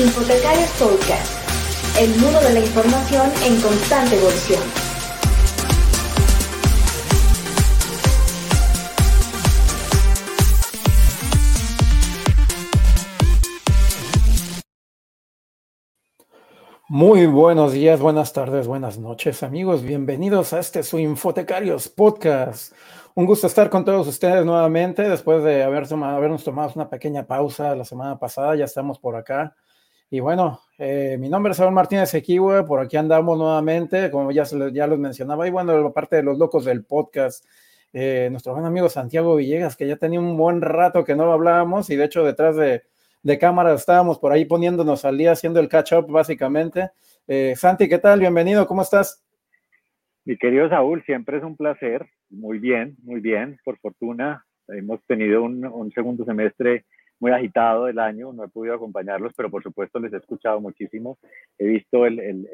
Infotecarios Podcast, el mundo de la información en constante evolución. Muy buenos días, buenas tardes, buenas noches, amigos. Bienvenidos a este su Infotecarios Podcast. Un gusto estar con todos ustedes nuevamente después de haber habernos tomado una pequeña pausa la semana pasada. Ya estamos por acá. Y bueno, eh, mi nombre es Saúl Martínez Equiwe, por aquí andamos nuevamente, como ya, ya los mencionaba. Y bueno, aparte de los locos del podcast, eh, nuestro buen amigo Santiago Villegas, que ya tenía un buen rato que no hablábamos y de hecho detrás de de cámara estábamos por ahí poniéndonos al día, haciendo el catch-up básicamente. Eh, Santi, ¿qué tal? Bienvenido, ¿cómo estás? Mi querido Saúl, siempre es un placer. Muy bien, muy bien. Por fortuna, hemos tenido un, segundo semestre muy agitado del año, no he podido acompañarlos, pero por supuesto les he escuchado muchísimo. He visto el,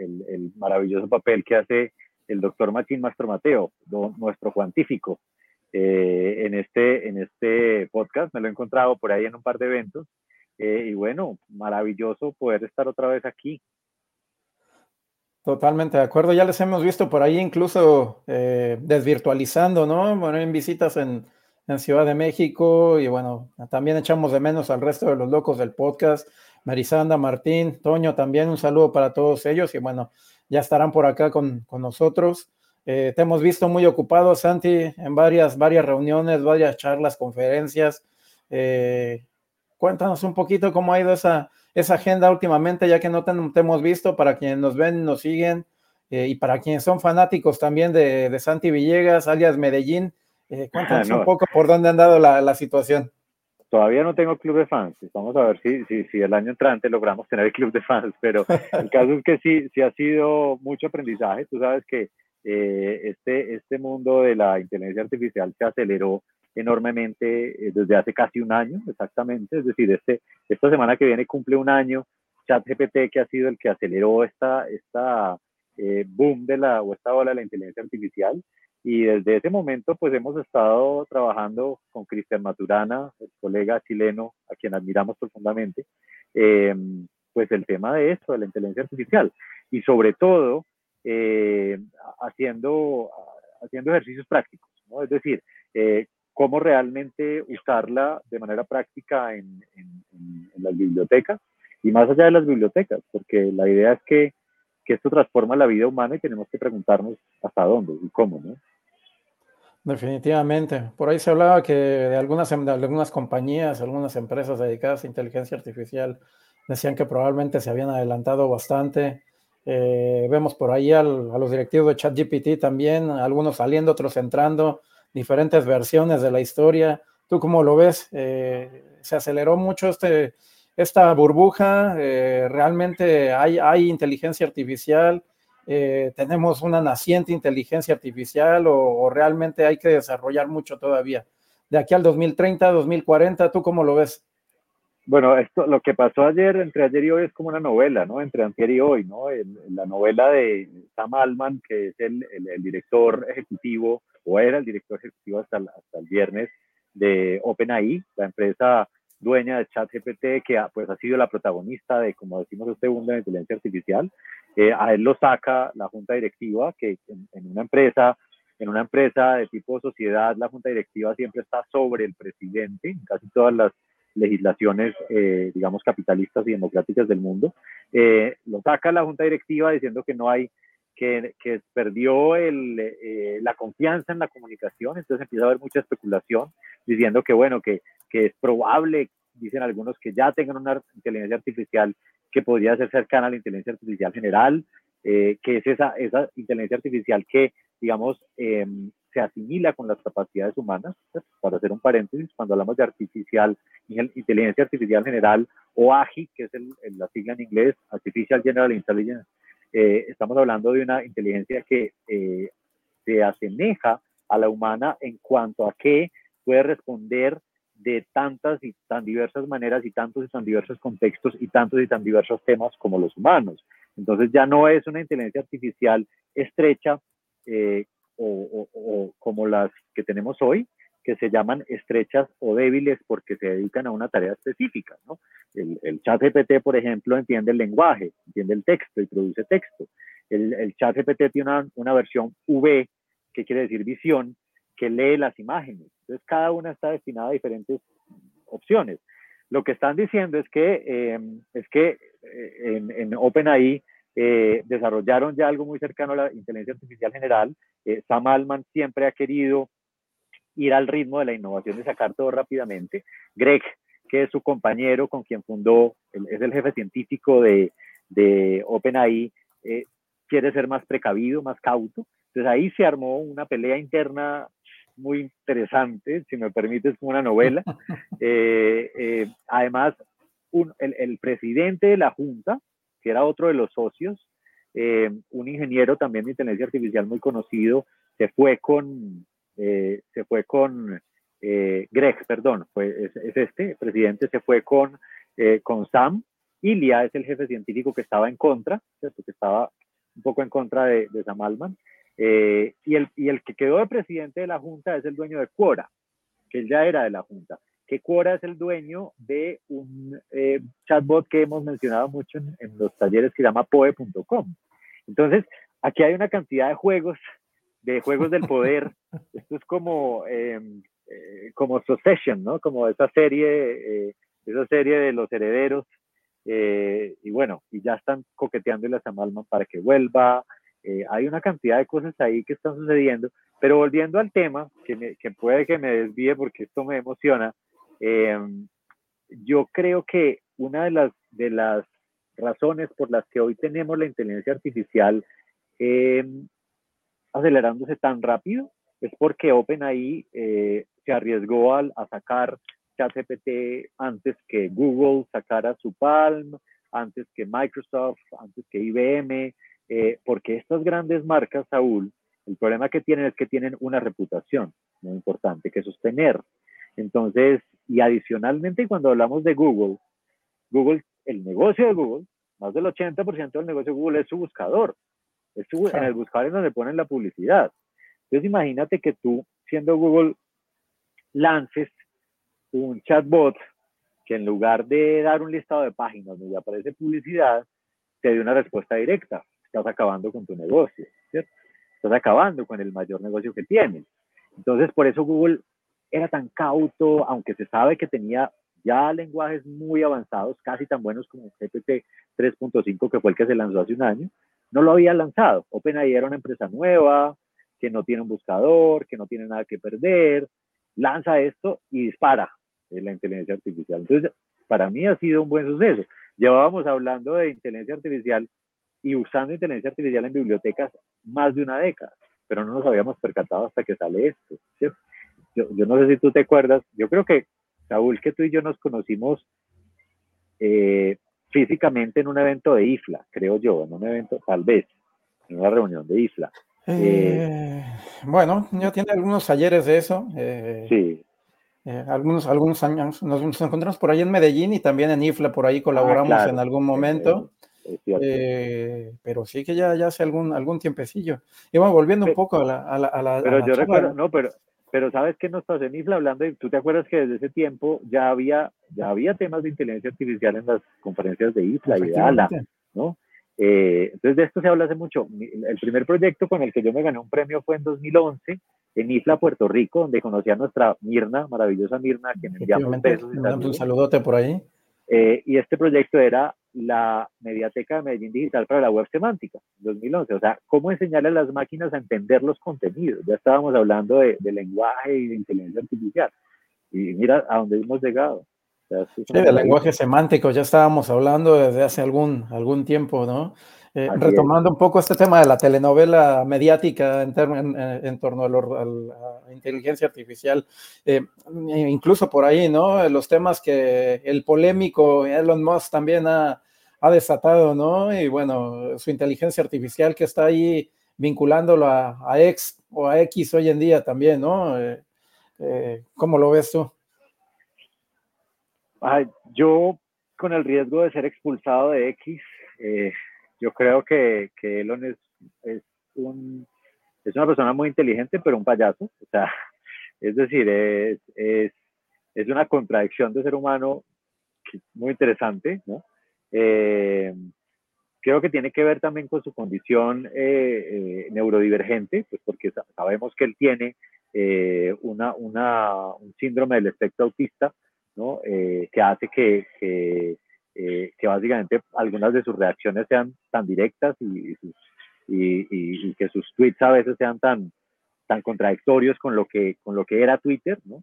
maravilloso papel que hace el doctor Machín Mastro Mateo, nuestro cuantífico, eh, en, este, en este podcast. Me lo he encontrado por ahí en un par de eventos eh, y bueno, maravilloso poder estar otra vez aquí. Totalmente de acuerdo. Ya les hemos visto por ahí incluso eh, desvirtualizando, ¿no? Bueno, en visitas en, en, Ciudad de México y bueno, también echamos de menos al resto de los locos del podcast. Marisanda, Martín, Toño, también un saludo para todos ellos y bueno, ya estarán por acá con, con nosotros. Eh, te hemos visto muy ocupado, Santi, en varias, varias reuniones, varias charlas, conferencias. Eh, cuéntanos un poquito cómo ha ido esa, esa agenda últimamente, ya que no te, hemos visto, para quienes nos ven, nos siguen, eh, y para quienes son fanáticos también de, de Santi Villegas, alias Medellín, eh, cuéntanos un poco por dónde han dado la, la, situación. Todavía no tengo club de fans, vamos a ver si, si, si, el año entrante logramos tener el club de fans, pero el caso es que sí, sí ha sido mucho aprendizaje, tú sabes que eh, este, este mundo de la inteligencia artificial se aceleró enormemente eh, desde hace casi un año, exactamente. Es decir, este, esta semana que viene cumple un año ChatGPT, que ha sido el que aceleró esta, esta eh, boom de la, o esta ola de la inteligencia artificial. Y desde ese momento, pues hemos estado trabajando con Cristian Maturana, el colega chileno a quien admiramos profundamente, em, pues el tema de esto, de la inteligencia artificial. Y sobre todo, eh, haciendo, haciendo ejercicios prácticos, ¿no? Es decir, eh, cómo realmente usarla de manera práctica en, las bibliotecas y más allá de las bibliotecas, porque la idea es que, esto transforma la vida humana y tenemos que preguntarnos hasta dónde y cómo, ¿no? Definitivamente. Por ahí se hablaba que de algunas, algunas compañías, algunas empresas dedicadas a inteligencia artificial decían que probablemente se habían adelantado bastante. Eh, vemos por ahí a los directivos de ChatGPT también, algunos saliendo, otros entrando diferentes versiones de la historia. ¿Tú cómo lo ves? Eh, ¿Se aceleró mucho este, esta burbuja? Eh, ¿Realmente hay, hay inteligencia artificial? Eh, ¿Tenemos una naciente inteligencia artificial o, realmente hay que desarrollar mucho todavía? De aquí al 2030, 2040, ¿tú cómo lo ves? Bueno, esto, lo que pasó ayer, entre ayer y hoy, es como una novela, ¿no? Entre ayer y hoy, ¿no? la novela de Sam Altman, que es el, el director ejecutivo o era el director ejecutivo hasta el, hasta el viernes de OpenAI, la empresa dueña de ChatGPT, que ha, pues, ha sido la protagonista de, como decimos, este mundo de inteligencia artificial. Eh, a él lo saca la junta directiva, que en, una empresa, en una empresa de tipo sociedad, la junta directiva siempre está sobre el presidente, en casi todas las legislaciones, eh, digamos, capitalistas y democráticas del mundo. Eh, lo saca la junta directiva diciendo que no hay que, que perdió el, eh, la confianza en la comunicación, entonces empieza a haber mucha especulación diciendo que, bueno, que, que es probable, dicen algunos, que ya tengan una inteligencia artificial que podría ser cercana a la inteligencia artificial general, eh, que es esa, esa inteligencia artificial que, digamos, em, se asimila con las capacidades humanas. Para hacer un paréntesis, cuando hablamos de artificial, inteligencia artificial general o AGI, que es el, la sigla en inglés, Artificial General Intelligence, eh, estamos hablando de una inteligencia que eh, se asemeja a la humana en cuanto a que puede responder de tantas y tan diversas maneras y tantos y tan diversos contextos y tantos y tan diversos temas como los humanos. Entonces ya no es una inteligencia artificial estrecha eh, o, o, como las que tenemos hoy, que se llaman estrechas o débiles porque se dedican a una tarea específica, ¿no? el, el chat GPT, por ejemplo, entiende el lenguaje, entiende el texto y produce texto. El, el chat GPT tiene una, una versión V, que quiere decir visión, que lee las imágenes. Entonces, cada una está destinada a diferentes opciones. Lo que están diciendo es que, eh, es que eh, en, en OpenAI eh, desarrollaron ya algo muy cercano a la inteligencia artificial general. Sam Altman siempre ha querido ir al ritmo de la innovación y sacar todo rápidamente. Greg, que es su compañero con quien fundó, es el jefe científico de, de OpenAI, quiere ser más precavido, más cauto. Entonces ahí se armó una pelea interna muy interesante, si me permites, como una novela. Eh, eh, además, un, el, el, presidente de la Junta, que era otro de los socios, eh, un ingeniero también de inteligencia artificial muy conocido, se fue con, se fue con Greg, perdón, fue, es, es, este, presidente se fue con, con Sam, Ilia es el jefe científico que estaba en contra, ¿cierto? que estaba un poco en contra de, Sam Altman, eh, y, el, y el que quedó de presidente de la Junta es el dueño de Quora, que ya era de la Junta. Que Quora es el dueño de un eh, chatbot que hemos mencionado mucho en, en los talleres que se llama poe.com. Entonces, aquí hay una cantidad de juegos, de juegos del poder. Esto es como, em, eh, como Succession, ¿no? Como esa serie, eh, esa serie de los herederos. Eh, y bueno, y ya están coqueteándole a Sam para que vuelva. Eh, hay una cantidad de cosas ahí que están sucediendo, pero volviendo al tema, que, me, que puede que me desvíe porque esto me emociona, eh, yo creo que una de las, de las razones por las que hoy tenemos la inteligencia artificial eh, acelerándose tan rápido es porque OpenAI eh, se arriesgó a, a sacar ChatGPT antes que Google sacara su Palm, antes que Microsoft, antes que IBM, eh, porque estas grandes marcas, Saúl, el problema que tienen es que tienen una reputación muy importante que sostener. Entonces, y adicionalmente, cuando hablamos de Google, Google, el negocio de Google, más del 80% del negocio de Google es su buscador. Es su, En el buscador es donde ponen la publicidad. Entonces, imagínate que tú, siendo Google, lances un chatbot que en lugar de dar un listado de páginas donde aparece publicidad, te dé una respuesta directa estás acabando con tu negocio, ¿cierto? Estás acabando con el mayor negocio que tienes. Entonces, por eso Google era tan cauto, aunque se sabe que tenía ya lenguajes muy avanzados, casi tan buenos como GPT 3.5, que fue el que se lanzó hace un año, no lo había lanzado. OpenAI era una empresa nueva, que no tiene un buscador, que no tiene nada que perder, lanza esto y dispara la inteligencia artificial. Entonces, para mí ha sido un buen suceso. Llevábamos hablando de inteligencia artificial y usando inteligencia artificial en bibliotecas más de una década, pero no nos habíamos percatado hasta que sale esto. Yo, yo, no sé si tú te acuerdas, yo creo que, Saúl, que tú y yo nos conocimos eh, físicamente en un evento de IFLA, creo yo, en un evento, tal vez, en una reunión de IFLA. Eh, bueno, ya tiene algunos talleres de eso. Eh, sí. algunos, algunos años nos, nos, encontramos por ahí en Medellín y también en IFLA, por ahí colaboramos ah, claro. en algún momento. Eh, pero sí que ya, ya hace algún, algún tiempecillo. Y bueno, volviendo un poco a la... A la, a la pero a la yo recuerdo, no, pero, pero sabes que nos pasó en Isla hablando, y tú te acuerdas que desde ese tiempo ya había, ya había temas de inteligencia artificial en las conferencias de Isla y de ALA, ¿no? Eh, entonces de esto se habla hace mucho. El primer proyecto con el que yo me gané un premio fue en 2011 en Isla, Puerto Rico, donde conocí a nuestra Mirna, maravillosa Mirna, a quien enviamos besos. Un saludote por ahí. Eh, y este proyecto era la Mediateca de Medellín Digital para la Web Semántica, 2011. O sea, cómo enseñarle a las máquinas a entender los contenidos. Ya estábamos hablando de, de lenguaje y de inteligencia artificial. Y mira a dónde hemos llegado. O sea, sí, de lenguaje semántico ya estábamos hablando desde hace algún, algún tiempo, ¿no? Eh, retomando es. un poco este tema de la telenovela mediática en, en, en torno a, lo, a, la inteligencia artificial, eh, incluso por ahí, ¿no? Los temas que el polémico Elon Musk también ha, ha desatado, ¿no? Y bueno, su inteligencia artificial que está ahí vinculándolo a, X o a X hoy en día también, ¿no? Eh, eh, ¿Cómo lo ves tú? Yo, con el riesgo de ser expulsado de X, eh, yo creo que, que Elon es, es, un, es una persona muy inteligente, pero un payaso. O sea, es decir, es, es, es una contradicción de ser humano muy interesante, ¿no? Eh, creo que tiene que ver también con su condición eh, neurodivergente, pues porque sabemos que él tiene una, una, un síndrome del espectro autista, ¿no? que hace que, que, que, básicamente algunas de sus reacciones sean tan directas y, y, y, que sus tweets a veces sean tan, tan contradictorios con lo que, con lo que era Twitter, ¿no?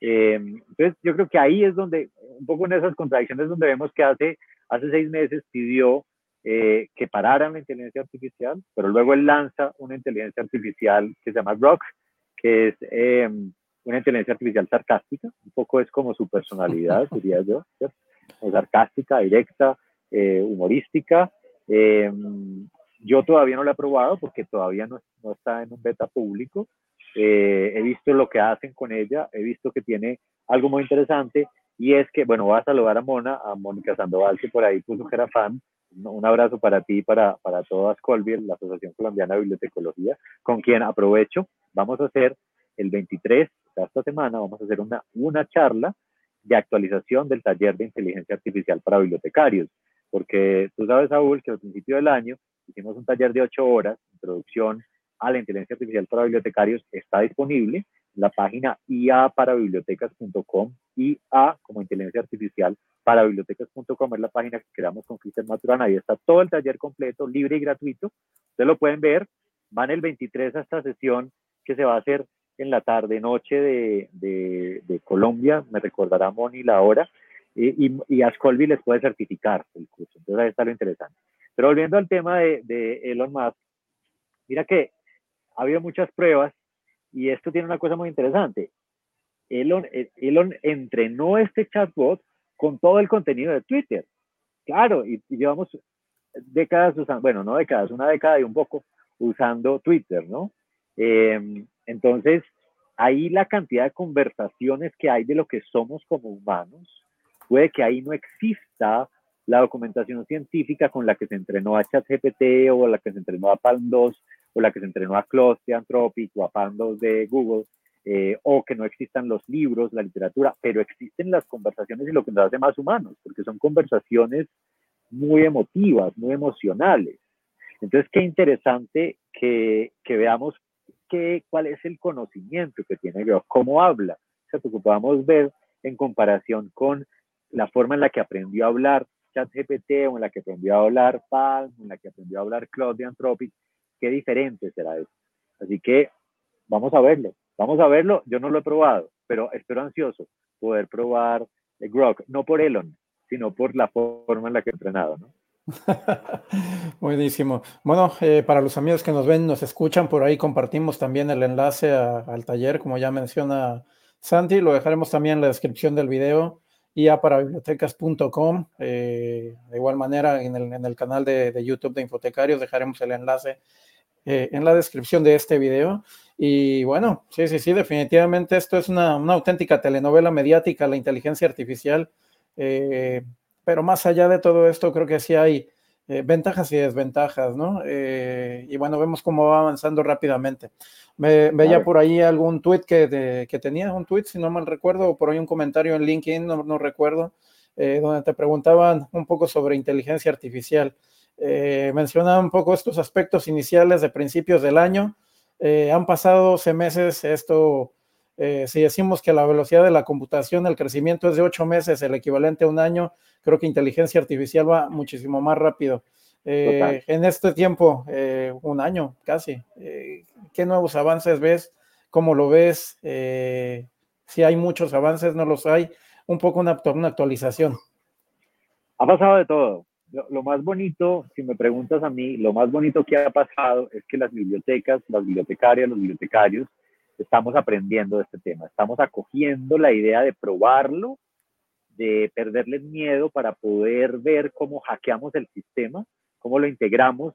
Eh, entonces, yo creo que ahí es donde, un poco en esas contradicciones, donde vemos que hace, hace seis meses pidió eh, que pararan la inteligencia artificial, pero luego él lanza una inteligencia artificial que se llama Rock, que es eh, una inteligencia artificial sarcástica, un poco es como su personalidad, diría yo, sarcástica, directa, humorística. yo todavía no la he probado porque todavía no, no está en un beta público, eh, he visto lo que hacen con ella, he visto que tiene algo muy interesante y es que, bueno, voy a saludar a Mona, a Mónica Sandoval, que por ahí puso que. Un abrazo para ti y para, para todas Colville, la Asociación Colombiana de Bibliotecología, con quien aprovecho, vamos a hacer el 23, de esta semana, vamos a hacer una, una charla de actualización del taller de inteligencia artificial para bibliotecarios, porque tú sabes, Saúl, que al principio del año hicimos un taller de ocho horas, introducción a la inteligencia artificial para bibliotecarios está disponible la página iaparabibliotecas.com, IA como inteligencia artificial para bibliotecas.com es la página que creamos con Cristian Maturana, ahí está todo el taller completo, libre y gratuito, ustedes lo pueden ver, van el 23 a esta sesión que se va a hacer en la tarde, noche de, de, Colombia, me recordará Moni la hora, y, y, Ascolvi les puede certificar el curso, entonces ahí está lo interesante. Pero volviendo al tema de, de Elon Musk, mira que ha habido muchas pruebas y esto tiene una cosa muy interesante. Elon, eh, Elon entrenó este chatbot con todo el contenido de Twitter. Claro, y, llevamos décadas usando, bueno, no décadas, una década y un poco usando Twitter, ¿no? Em, entonces, ahí la cantidad de conversaciones que hay de lo que somos como humanos, puede que ahí no exista la documentación científica con la que se entrenó a ChatGPT o la que se entrenó a Palm 2 o la que se entrenó a Claude de Anthropic o a Pandos de Google, eh, o que no existan los libros, la literatura, pero existen las conversaciones y lo que nos hace más humanos, porque son conversaciones muy emotivas, muy emocionales. Entonces, qué interesante que, que veamos qué, cuál es el conocimiento que tiene cómo habla, o sea, que podamos ver en comparación con la forma en la que aprendió a hablar ChatGPT o en la que aprendió a hablar Palm, en la que aprendió a hablar Claude de Anthropic, qué diferente será eso. Así que vamos a verlo, vamos a verlo. Yo no lo he probado, pero espero ansioso poder probar el Grok, no por Elon, sino por la forma en la que he entrenado, ¿no? Buenísimo. Bueno, eh, para los amigos que nos ven, nos escuchan, por ahí compartimos también el enlace al taller, como ya menciona Santi, lo dejaremos también en la descripción del video y a para bibliotecas.com. Eh, de igual manera, en el, en el canal de, de, YouTube de Infotecarios dejaremos el enlace eh, en la descripción de este video. Y bueno, sí, sí, sí, definitivamente esto es una, una auténtica telenovela mediática, la inteligencia artificial. Eh, pero más allá de todo esto, creo que sí hay eh, ventajas y desventajas, ¿no? y bueno, vemos cómo va avanzando rápidamente. Me, veía por ahí algún tweet que, que tenía, un tweet, si no mal recuerdo, o por ahí un comentario en LinkedIn, no, no recuerdo, donde te preguntaban un poco sobre inteligencia artificial. Eh, mencionaba un poco estos aspectos iniciales de principios del año. Eh, han pasado 12 meses, esto, eh, si decimos que la velocidad de la computación, el crecimiento es de 8 meses, el equivalente a un año, creo que inteligencia artificial va muchísimo más rápido. en este tiempo, un año casi, ¿qué nuevos avances ves? ¿Cómo lo ves? si hay muchos avances, no los hay. Un poco una, una actualización. Ha pasado de todo lo, más bonito, si me preguntas a mí, lo más bonito que ha pasado es que las bibliotecas, las bibliotecarias, los bibliotecarios, estamos aprendiendo este tema, estamos acogiendo la idea de probarlo, de perderles miedo para poder ver cómo hackeamos el sistema, cómo lo integramos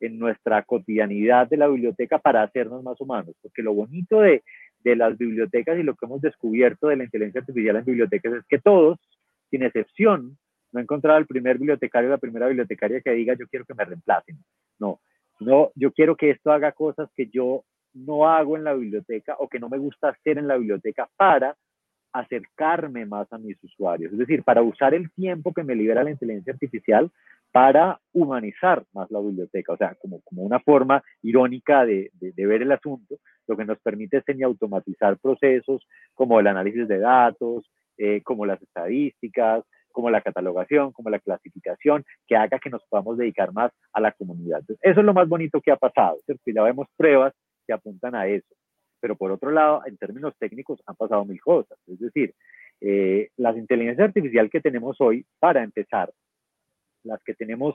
en nuestra cotidianidad de la biblioteca para hacernos más humanos. Porque lo bonito de, de las bibliotecas y lo que hemos descubierto de la inteligencia artificial en bibliotecas es que todos, sin excepción, no he encontrado el primer bibliotecario o la primera bibliotecaria que diga yo quiero que me reemplacen. No, no, yo quiero que esto haga cosas que yo no hago en la biblioteca o que no me gusta hacer en la biblioteca para acercarme más a mis usuarios, es decir, para usar el tiempo que me libera la inteligencia artificial para humanizar más la biblioteca, o sea, como, como una forma irónica de, ver el asunto, lo que nos permite es automatizar procesos como el análisis de datos, eh, como las estadísticas, como la catalogación, como la clasificación, que haga que nos podamos dedicar más a la comunidad. eso es lo más bonito que ha pasado, ya vemos pruebas que apuntan a eso. Pero por otro lado, en términos técnicos, han pasado mil cosas. Es decir, eh, las inteligencias artificiales que tenemos hoy, para empezar, las que tenemos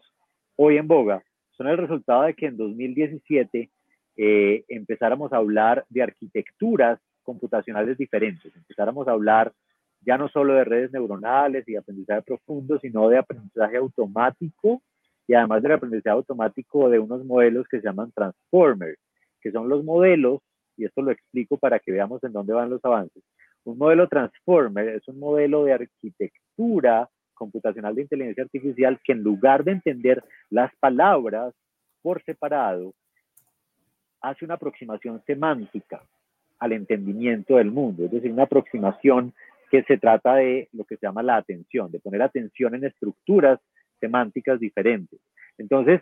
hoy en boga, son el resultado de que en 2017 eh, empezáramos a hablar de arquitecturas computacionales diferentes, empezáramos a hablar ya no solo de redes neuronales y aprendizaje profundo, sino de aprendizaje automático y además del aprendizaje automático de unos modelos que se llaman transformers, que son los modelos y esto lo explico para que veamos en dónde van los avances. Un modelo transformer es un modelo de arquitectura computacional de inteligencia artificial que en lugar de entender las palabras por separado, hace una aproximación semántica al entendimiento del mundo, es decir, una aproximación que se trata de lo que se llama la atención, de poner atención en estructuras semánticas diferentes. Entonces,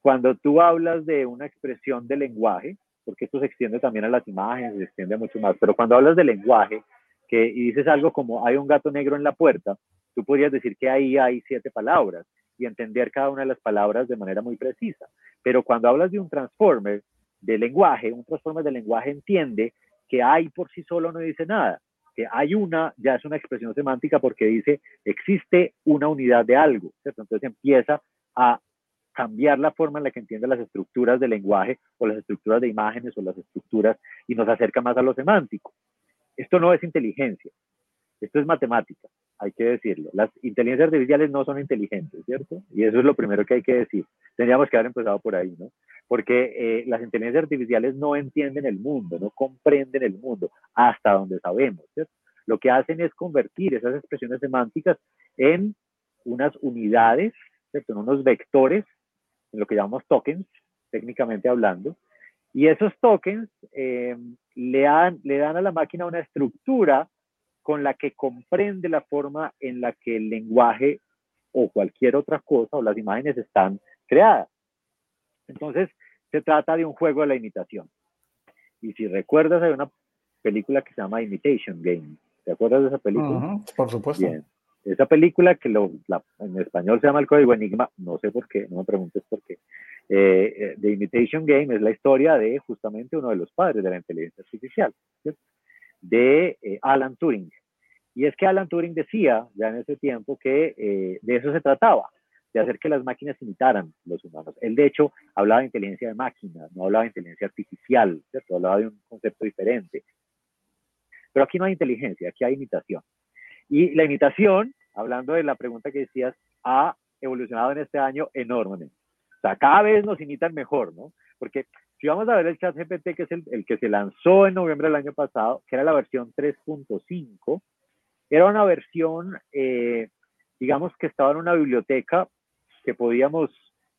cuando tú hablas de una expresión de lenguaje, porque esto se extiende también a las imágenes, se extiende mucho más. Pero cuando hablas de lenguaje que, y dices algo como hay un gato negro en la puerta, tú podrías decir que ahí hay siete palabras y entender cada una de las palabras de manera muy precisa. Pero cuando hablas de un transformer de lenguaje, un transformer de lenguaje entiende que hay por sí solo no dice nada, que hay una ya es una expresión semántica porque dice existe una unidad de algo, Entonces empieza a cambiar la forma en la que entiende las estructuras del lenguaje o las estructuras de imágenes o las estructuras y nos acerca más a lo semántico. Esto no es inteligencia, esto es matemática, hay que decirlo. Las inteligencias artificiales no son inteligentes, ¿cierto? Y eso es lo primero que hay que decir. Tendríamos que haber empezado por ahí, ¿no? Porque eh, las inteligencias artificiales no entienden el mundo, no comprenden el mundo hasta donde sabemos, ¿cierto? Lo que hacen es convertir esas expresiones semánticas en unas unidades, ¿cierto? En unos vectores en lo que llamamos tokens, técnicamente hablando. Y esos tokens eh, le, dan, le dan a la máquina una estructura con la que comprende la forma en la que el lenguaje o cualquier otra cosa o las imágenes están creadas. Entonces, se trata de un juego de la imitación. Y si recuerdas, hay una película que se llama Imitation Game. ¿Te acuerdas de esa película? por supuesto. Bien. Esa película que lo, en español se llama El Código Enigma, no sé por qué, no me preguntes por qué. Eh, eh, The Imitation Game es la historia de justamente uno de los padres de la inteligencia artificial, de eh, Alan Turing. Y es que Alan Turing decía ya en ese tiempo que de eso se trataba, de hacer que las máquinas imitaran los humanos. Él, de hecho, hablaba de inteligencia de máquina, no hablaba de inteligencia artificial, ¿cierto? hablaba de un concepto diferente. Pero aquí no hay inteligencia, aquí hay imitación. Y la imitación, hablando de la pregunta que decías, ha evolucionado en este año enormemente. O sea, cada vez nos imitan mejor, ¿no? Porque si vamos a ver el chat GPT, que es el, que se lanzó en noviembre del año pasado, que era la versión 3.5, era una versión, eh, digamos, que estaba en una biblioteca que podíamos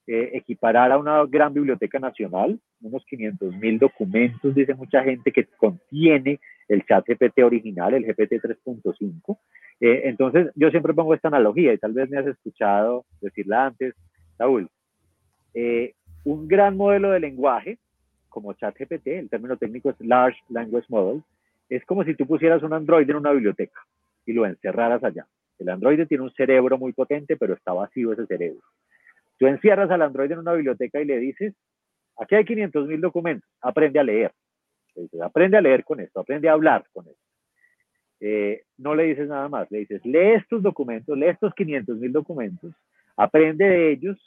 eh, equiparar a una gran biblioteca nacional, unos 500 mil documentos, dice mucha gente, que contiene el chat GPT original, el GPT 3.5. Eh, entonces, yo siempre pongo esta analogía y tal vez me has escuchado decirla antes, Saúl. Eh, un gran modelo de lenguaje, como ChatGPT, el término técnico es Large Language Model, es como si tú pusieras un Android en una biblioteca y lo encerraras allá. El Android tiene un cerebro muy potente, pero está vacío ese cerebro. Tú encierras al Android en una biblioteca y le dices, aquí hay 500 mil documentos, aprende a leer aprende a leer con esto, aprende a hablar con esto. Eh, no le dices nada más, le dices, lee estos documentos, lee estos 500 mil documentos, aprende de ellos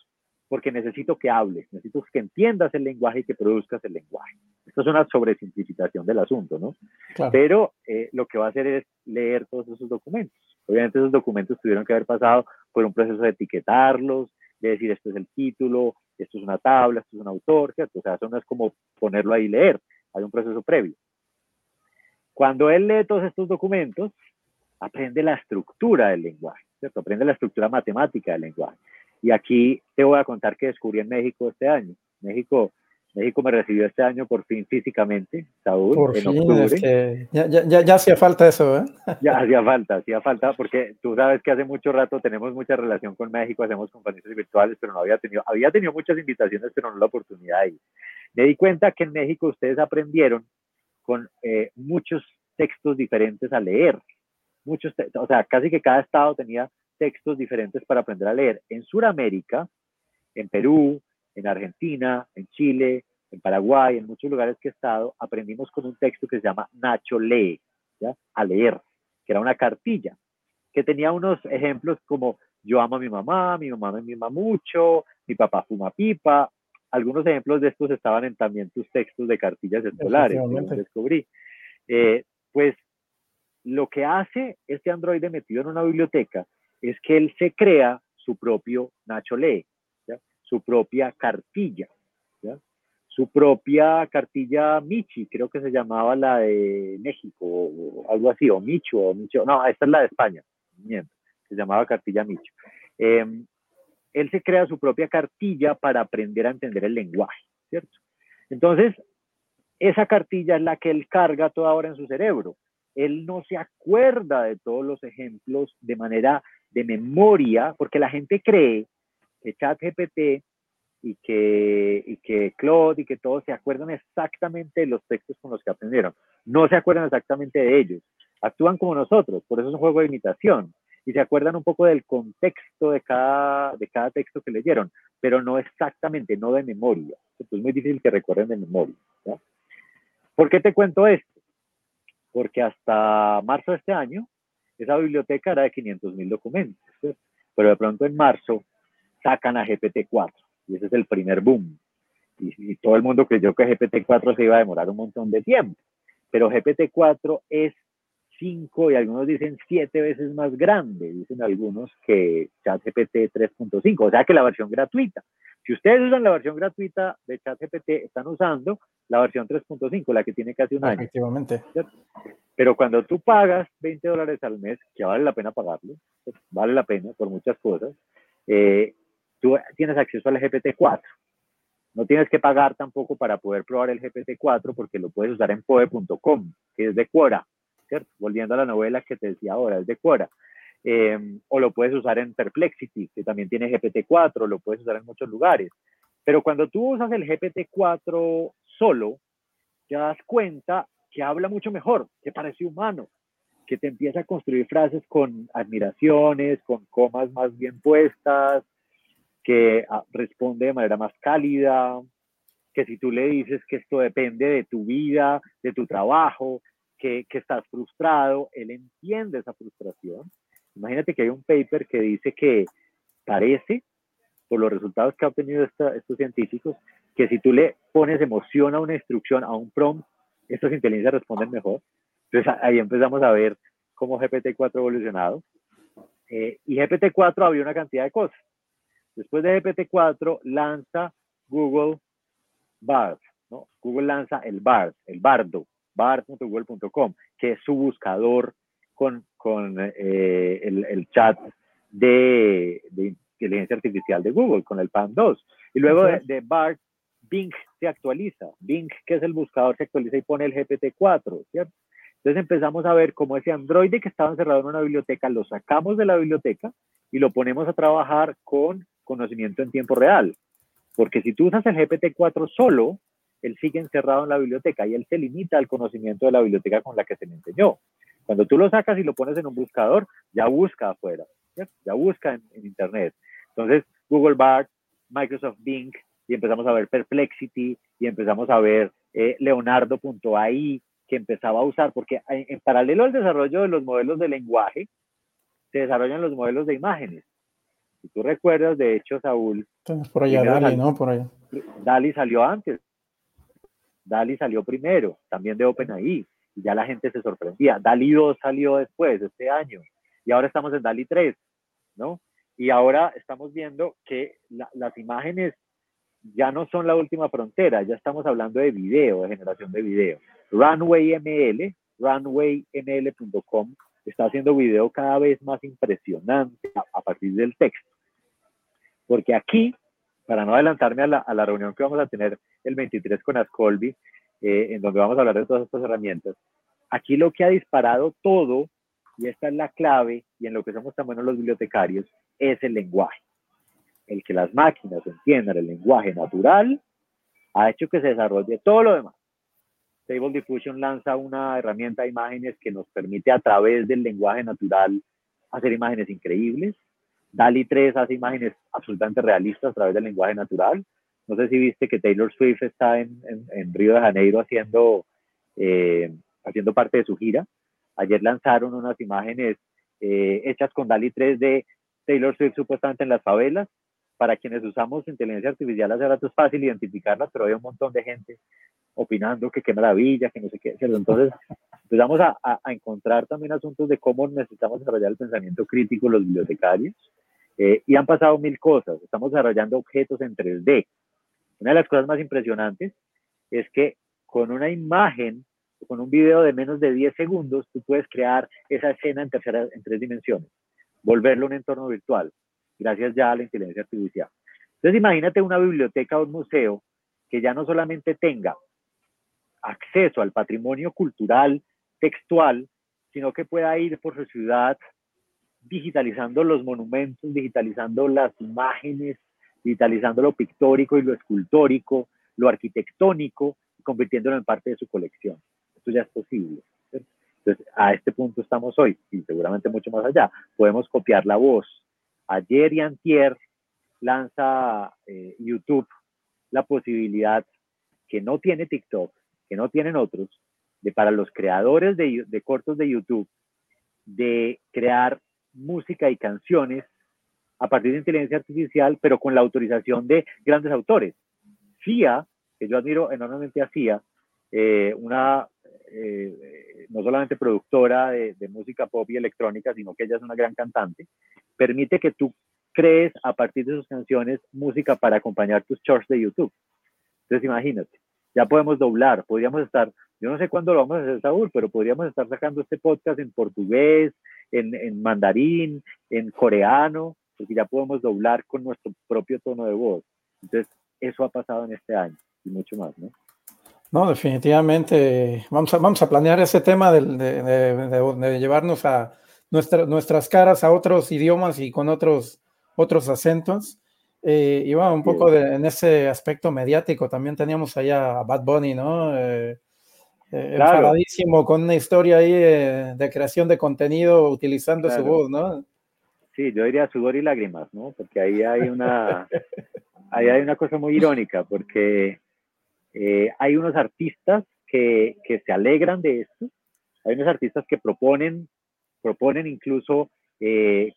porque necesito que hables, necesito que entiendas el lenguaje y que produzcas el lenguaje. Esto es una sobresimplificación del asunto, ¿no? Pero eh, lo que va a hacer es leer todos esos documentos. Obviamente esos documentos tuvieron que haber pasado por un proceso de etiquetarlos, de decir esto es el título, esto es una tabla, esto es un autor, ¿cierto? O sea, eso no es como ponerlo ahí y leer hay un proceso previo. Cuando él lee todos estos documentos, aprende la estructura del lenguaje, ¿cierto? Aprende la estructura matemática del lenguaje. Y aquí te voy a contar que descubrí en México este año. México México me recibió este año por fin físicamente, Saúl, por en fin, octubre. ya, ya, ya, hacía falta eso, ¿eh? Ya hacía falta, hacía falta, porque tú sabes que hace mucho rato tenemos mucha relación con México, hacemos conferencias virtuales, pero no había tenido, había tenido muchas invitaciones, pero no la oportunidad ahí. Me di cuenta que en México ustedes aprendieron con eh, muchos textos diferentes a leer, muchos, o sea, casi que cada estado tenía textos diferentes para aprender a leer. En Sudamérica, en Perú, en Argentina, en Chile, en Paraguay, en muchos lugares que he estado, aprendimos con un texto que se llama Nacho Lee, ¿ya? a leer, que era una cartilla, que tenía unos ejemplos como yo amo a mi mamá, mi mamá me mima mucho, mi papá fuma pipa. Algunos ejemplos de estos estaban en también tus textos de cartillas escolares, que descubrí. Eh, pues lo que hace este androide metido en una biblioteca es que él se crea su propio Nacho Lee su propia cartilla, su propia cartilla Michi, creo que se llamaba la de México, o algo así, o Micho, o Micho, no, esta es la de España, se llamaba cartilla Micho. Em, él se crea su propia cartilla para aprender a entender el lenguaje, ¿cierto? Entonces, esa cartilla es la que él carga toda hora en su cerebro. Él no se acuerda de todos los ejemplos de manera de memoria, porque la gente cree que ChatGPT y que, y que Claude y que todos se acuerdan exactamente de los textos con los que aprendieron. No se acuerdan exactamente de ellos. Actúan como nosotros, por eso es un juego de imitación. Y se acuerdan un poco del contexto de cada, de cada texto que leyeron, pero no exactamente, no de memoria. Es muy difícil que recuerden de memoria. ¿Por qué te cuento esto? Porque hasta marzo de este año, esa biblioteca era de 500 mil documentos. Pero de pronto en marzo sacan a GPT-4 y ese es el primer boom. Y, todo el mundo creyó que GPT-4 se iba a demorar un montón de tiempo, pero GPT-4 es 5 y algunos dicen 7 veces más grande, dicen algunos que ChatGPT 3.5, o sea que la versión gratuita. Si ustedes usan la versión gratuita de ChatGPT, están usando la versión 3.5, la que tiene casi un año. Efectivamente. Pero cuando tú pagas 20 dólares al mes, que vale la pena pagarlo, vale la pena por muchas cosas, eh, tú tienes acceso al GPT-4. No tienes que pagar tampoco para poder probar el GPT-4 porque lo puedes usar en poe.com, que es de Quora, Volviendo a la novela que te decía ahora, es de Quora. Em, o lo puedes usar en Perplexity, que también tiene GPT-4, lo puedes usar en muchos lugares. Pero cuando tú usas el GPT-4 solo, te das cuenta que habla mucho mejor, que parece humano, que te empieza a construir frases con admiraciones, con comas más bien puestas, que ah, responde de manera más cálida, que si tú le dices que esto depende de tu vida, de tu trabajo, que, que, estás frustrado, él entiende esa frustración. Imagínate que hay un paper que dice que parece, por los resultados que han obtenido estos científicos, que si tú le pones emoción a una instrucción, a un prompt, estas inteligencias responden mejor. Entonces ahí empezamos a ver cómo GPT-4 ha evolucionado. Eh, y GPT-4 había una cantidad de cosas. Después de GPT-4 lanza Google Bard, ¿no? Google lanza el Bard, el Bardo, bard.google.com, que es su buscador con, con eh, el, el, chat de, de, inteligencia artificial de Google, con el PAN 2. Y luego de, de, Bard, Bing se actualiza. Bing, que es el buscador, se actualiza y pone el GPT-4, ¿cierto? Entonces empezamos a ver cómo ese androide que estaba encerrado en una biblioteca lo sacamos de la biblioteca y lo ponemos a trabajar con conocimiento en tiempo real. Porque si tú usas el GPT-4 solo, él sigue encerrado en la biblioteca y él se limita al conocimiento de la biblioteca con la que se le enseñó. Cuando tú lo sacas y lo pones en un buscador, ya busca afuera, ya busca en, Internet. Entonces, Google Bard, Microsoft Bing, y empezamos a ver Perplexity, y empezamos a ver eh, Leonardo.ai, que empezaba a usar, porque en paralelo al desarrollo de los modelos de lenguaje, se desarrollan los modelos de imágenes. Si tú recuerdas, de hecho, Saúl. Por allá Dali, ¿no? Por allá. Dali salió antes. Dali salió primero, también de OpenAI. Y ya la gente se sorprendía. Dali 2 salió después, este año. Y ahora estamos en Dali 3, ¿no? Y ahora estamos viendo que las imágenes ya no son la última frontera, ya estamos hablando de video, de generación de video. Runway ML, runwayml.com, está haciendo video cada vez más impresionante a partir del texto. Porque aquí, para no adelantarme a la, reunión que vamos a tener el 23 con Ascolby, eh, en donde vamos a hablar de todas estas herramientas, aquí lo que ha disparado todo, y esta es la clave, y en lo que somos tan buenos los bibliotecarios, es el lenguaje. El que las máquinas entiendan el lenguaje natural ha hecho que se desarrolle todo lo demás. Stable Diffusion lanza una herramienta de imágenes que nos permite a través del lenguaje natural hacer imágenes increíbles. DALI 3 hace imágenes absolutamente realistas a través del lenguaje natural. No sé si viste que Taylor Swift está en, Río de Janeiro haciendo, eh, haciendo parte de su gira. Ayer lanzaron unas imágenes eh, hechas con DALI 3 de Taylor Swift supuestamente en las favelas. Para quienes usamos inteligencia artificial hace rato es fácil identificarlas, pero hay un montón de gente opinando que qué maravilla, que no sé qué. Entonces empezamos a, a, encontrar también asuntos de cómo necesitamos desarrollar el pensamiento crítico los bibliotecarios. Eh, y han pasado mil cosas. Estamos desarrollando objetos en 3D. Una de las cosas más impresionantes es que con una imagen, con un video de menos de 10 segundos, tú puedes crear esa escena en, tercera, en tres dimensiones, volverlo un entorno virtual, gracias ya a la inteligencia artificial. Entonces imagínate una biblioteca o un museo que ya no solamente tenga acceso al patrimonio cultural textual, sino que pueda ir por su ciudad digitalizando los monumentos, digitalizando las imágenes, digitalizando lo pictórico y lo escultórico, lo arquitectónico, convirtiéndolo en parte de su colección. Esto ya es posible. Entonces, a este punto estamos hoy y seguramente mucho más allá. Podemos copiar la voz. Ayer y antier lanza eh, YouTube la posibilidad que no tiene TikTok que no tienen otros, de para los creadores de, de cortos de YouTube, de crear música y canciones a partir de inteligencia artificial, pero con la autorización de grandes autores. FIA, que yo admiro enormemente a FIA, eh, una eh, no solamente productora de, de, música pop y electrónica, sino que ella es una gran cantante, permite que tú crees a partir de sus canciones música para acompañar tus shorts de YouTube. Entonces imagínate, ya podemos doblar, podríamos estar, yo no sé cuándo lo vamos a hacer, Saúl, pero podríamos estar sacando este podcast en portugués, en, en mandarín, en coreano, porque ya podemos doblar con nuestro propio tono de voz. Entonces, eso ha pasado en este año y mucho más, ¿no? No, definitivamente. Vamos a, vamos a planear ese tema de, de, de, de llevarnos a nuestra, nuestras caras a otros idiomas y con otros, otros acentos. Eh, y bueno, un poco en ese aspecto mediático, también teníamos allá a Bad Bunny, ¿no? Eh, eh con una historia ahí eh, de creación de contenido utilizando su voz, ¿no? Sí, yo diría sudor y lágrimas, ¿no? Porque ahí hay una, ahí hay una cosa muy irónica, porque hay unos artistas que, que se alegran de esto, hay unos artistas que proponen, proponen incluso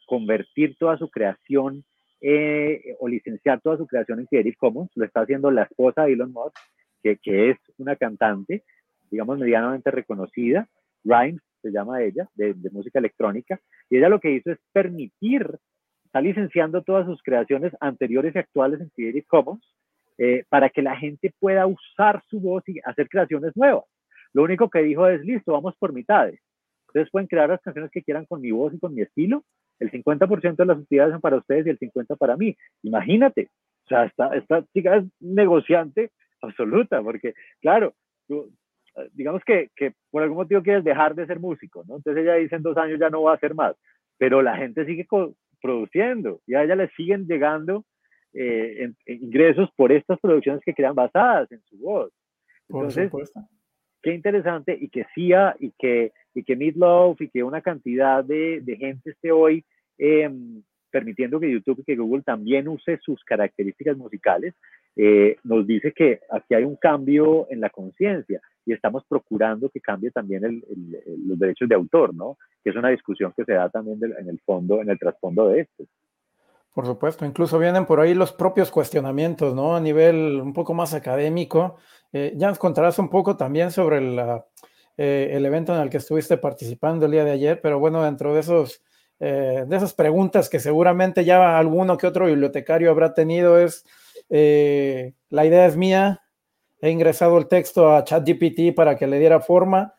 convertir toda su creación eh, o licenciar toda su creación en Creative Commons. Lo está haciendo la esposa de Elon Musk, que, que es una cantante, digamos, medianamente reconocida. Rhymes se llama ella, de, música electrónica. Y ella lo que hizo es permitir, está licenciando todas sus creaciones anteriores y actuales en Creative Commons eh, para que la gente pueda usar su voz y hacer creaciones nuevas. Lo único que dijo es, listo, vamos por mitades. Ustedes pueden crear las canciones que quieran con mi voz y con mi estilo, el 50% de las utilidades son para ustedes y el 50% para mí. Imagínate, o sea, esta, esta chica es negociante absoluta, porque claro, tú, digamos que, que, por algún motivo quieres dejar de ser músico, ¿no? Entonces ella dice en dos años ya no va a hacer más, pero la gente sigue produciendo y a ella le siguen llegando eh, ingresos por estas producciones que quedan basadas en su voz. Entonces, qué interesante y que CIA y que y que Meatloaf y que una cantidad de, de gente esté hoy em, permitiendo que YouTube y que Google también use sus características musicales, eh, nos dice que aquí hay un cambio en la conciencia y estamos procurando que cambie también los derechos de autor, ¿no? Que es una discusión que se da también en el fondo, en el trasfondo de esto. Por supuesto, incluso vienen por ahí los propios cuestionamientos, ¿no? A nivel un poco más académico. Eh, ya nos contarás un poco también sobre eh, el evento en el que estuviste participando el día de ayer, pero bueno, dentro de esos eh, de esas preguntas que seguramente ya alguno que otro bibliotecario habrá tenido es eh, la idea es mía, he ingresado el texto a ChatGPT para que le diera forma,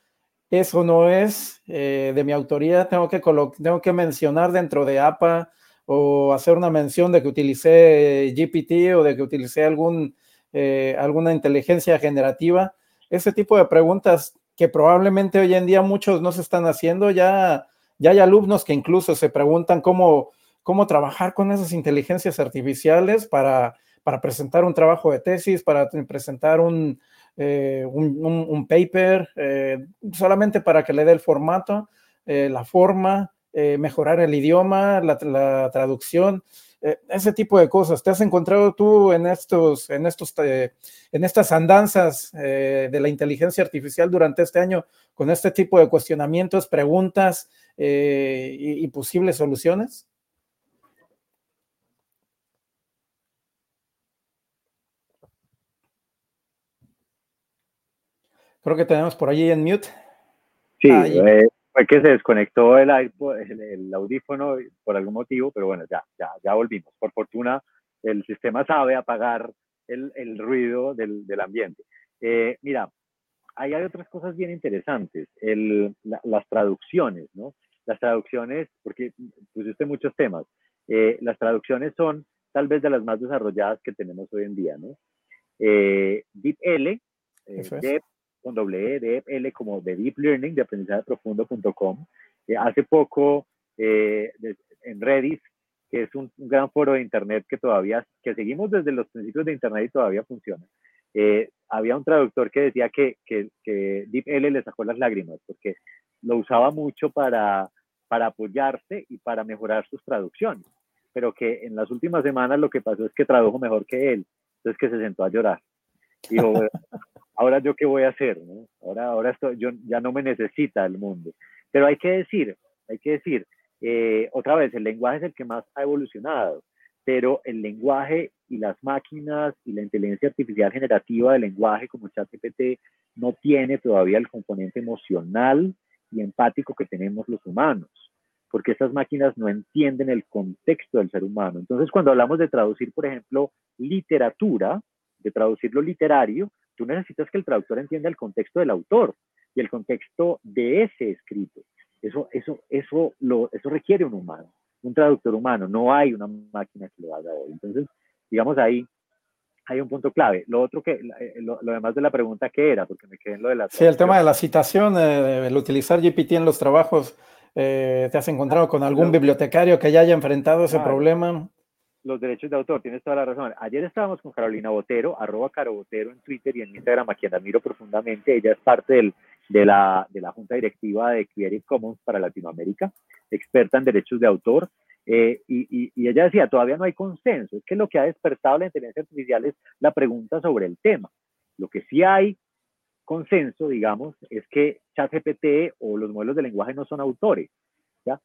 eso no es de mi autoría, tengo que, tengo que mencionar dentro de APA o hacer una mención de que utilicé GPT o de que utilicé algún, eh, alguna inteligencia generativa. Ese tipo de preguntas que probablemente hoy en día muchos no se están haciendo, ya, ya hay alumnos que incluso se preguntan cómo, cómo trabajar con esas inteligencias artificiales para, para presentar un trabajo de tesis, para presentar un, eh, un, paper, eh, solamente para que le dé el formato, la forma, mejorar el idioma, la, traducción. Eh, ese tipo de cosas. ¿Te has encontrado tú en estos, en estos, eh, en estas andanzas eh, de la inteligencia artificial durante este año con este tipo de cuestionamientos, preguntas y, posibles soluciones? Creo que tenemos por allí en mute. Sí, fue que se desconectó el, el, audífono por algún motivo, pero bueno, ya, ya, ya volvimos. Por fortuna, el sistema sabe apagar el, el ruido del, del ambiente. Eh, mira, ahí hay otras cosas bien interesantes. Las traducciones, ¿no? Las traducciones, porque pusiste muchos temas. Eh, las traducciones son tal vez de las más desarrolladas que tenemos hoy en día, ¿no? Eh, DeepL, eh, con doble E, L como de Deep Learning, de aprendizaje profundo.com. Eh, hace poco eh, en Redis, que es un, gran foro de Internet que todavía, que seguimos desde los principios de Internet y todavía funciona. Eh, había un traductor que decía que, que, que le sacó las lágrimas porque lo usaba mucho para, para apoyarse y para mejorar sus traducciones, pero que en las últimas semanas lo que pasó es que tradujo mejor que él, entonces que se sentó a llorar. Dijo, ahora yo qué voy a hacer, ¿no? Ahora, ahora esto, yo, ya no me necesita el mundo. Pero hay que decir, hay que decir, eh, otra vez, el lenguaje es el que más ha evolucionado, pero el lenguaje y las máquinas y la inteligencia artificial generativa del lenguaje como ChatGPT no tiene todavía el componente emocional y empático que tenemos los humanos, porque estas máquinas no entienden el contexto del ser humano. Entonces, cuando hablamos de traducir, por ejemplo, literatura, de traducir lo literario, tú necesitas que el traductor entienda el contexto del autor y el contexto de ese escrito. Eso, eso, eso, lo, eso requiere un humano, un traductor humano. No hay una máquina que lo haga hoy. Entonces, digamos ahí, hay un punto clave. Lo otro que, eh, lo, demás de la pregunta que era, porque me quedé en lo de la... Sí, el tema de la citación, eh, el utilizar GPT en los trabajos, eh, ¿te has encontrado con algún bibliotecario que ya haya enfrentado ese problema? Los derechos de autor, tienes toda la razón. Ayer estábamos con Carolina Botero, arroba Caro Botero en Twitter y en Instagram, a quien admiro profundamente. Ella es parte del, de, la, de la Junta Directiva de Creative Commons para Latinoamérica, experta en derechos de autor. Eh, y, y, ella decía, todavía no hay consenso. Es que lo que ha despertado la inteligencia artificial es la pregunta sobre el tema. Lo que sí hay consenso, digamos, es que ChatGPT o los modelos de lenguaje no son autores. ¿ya?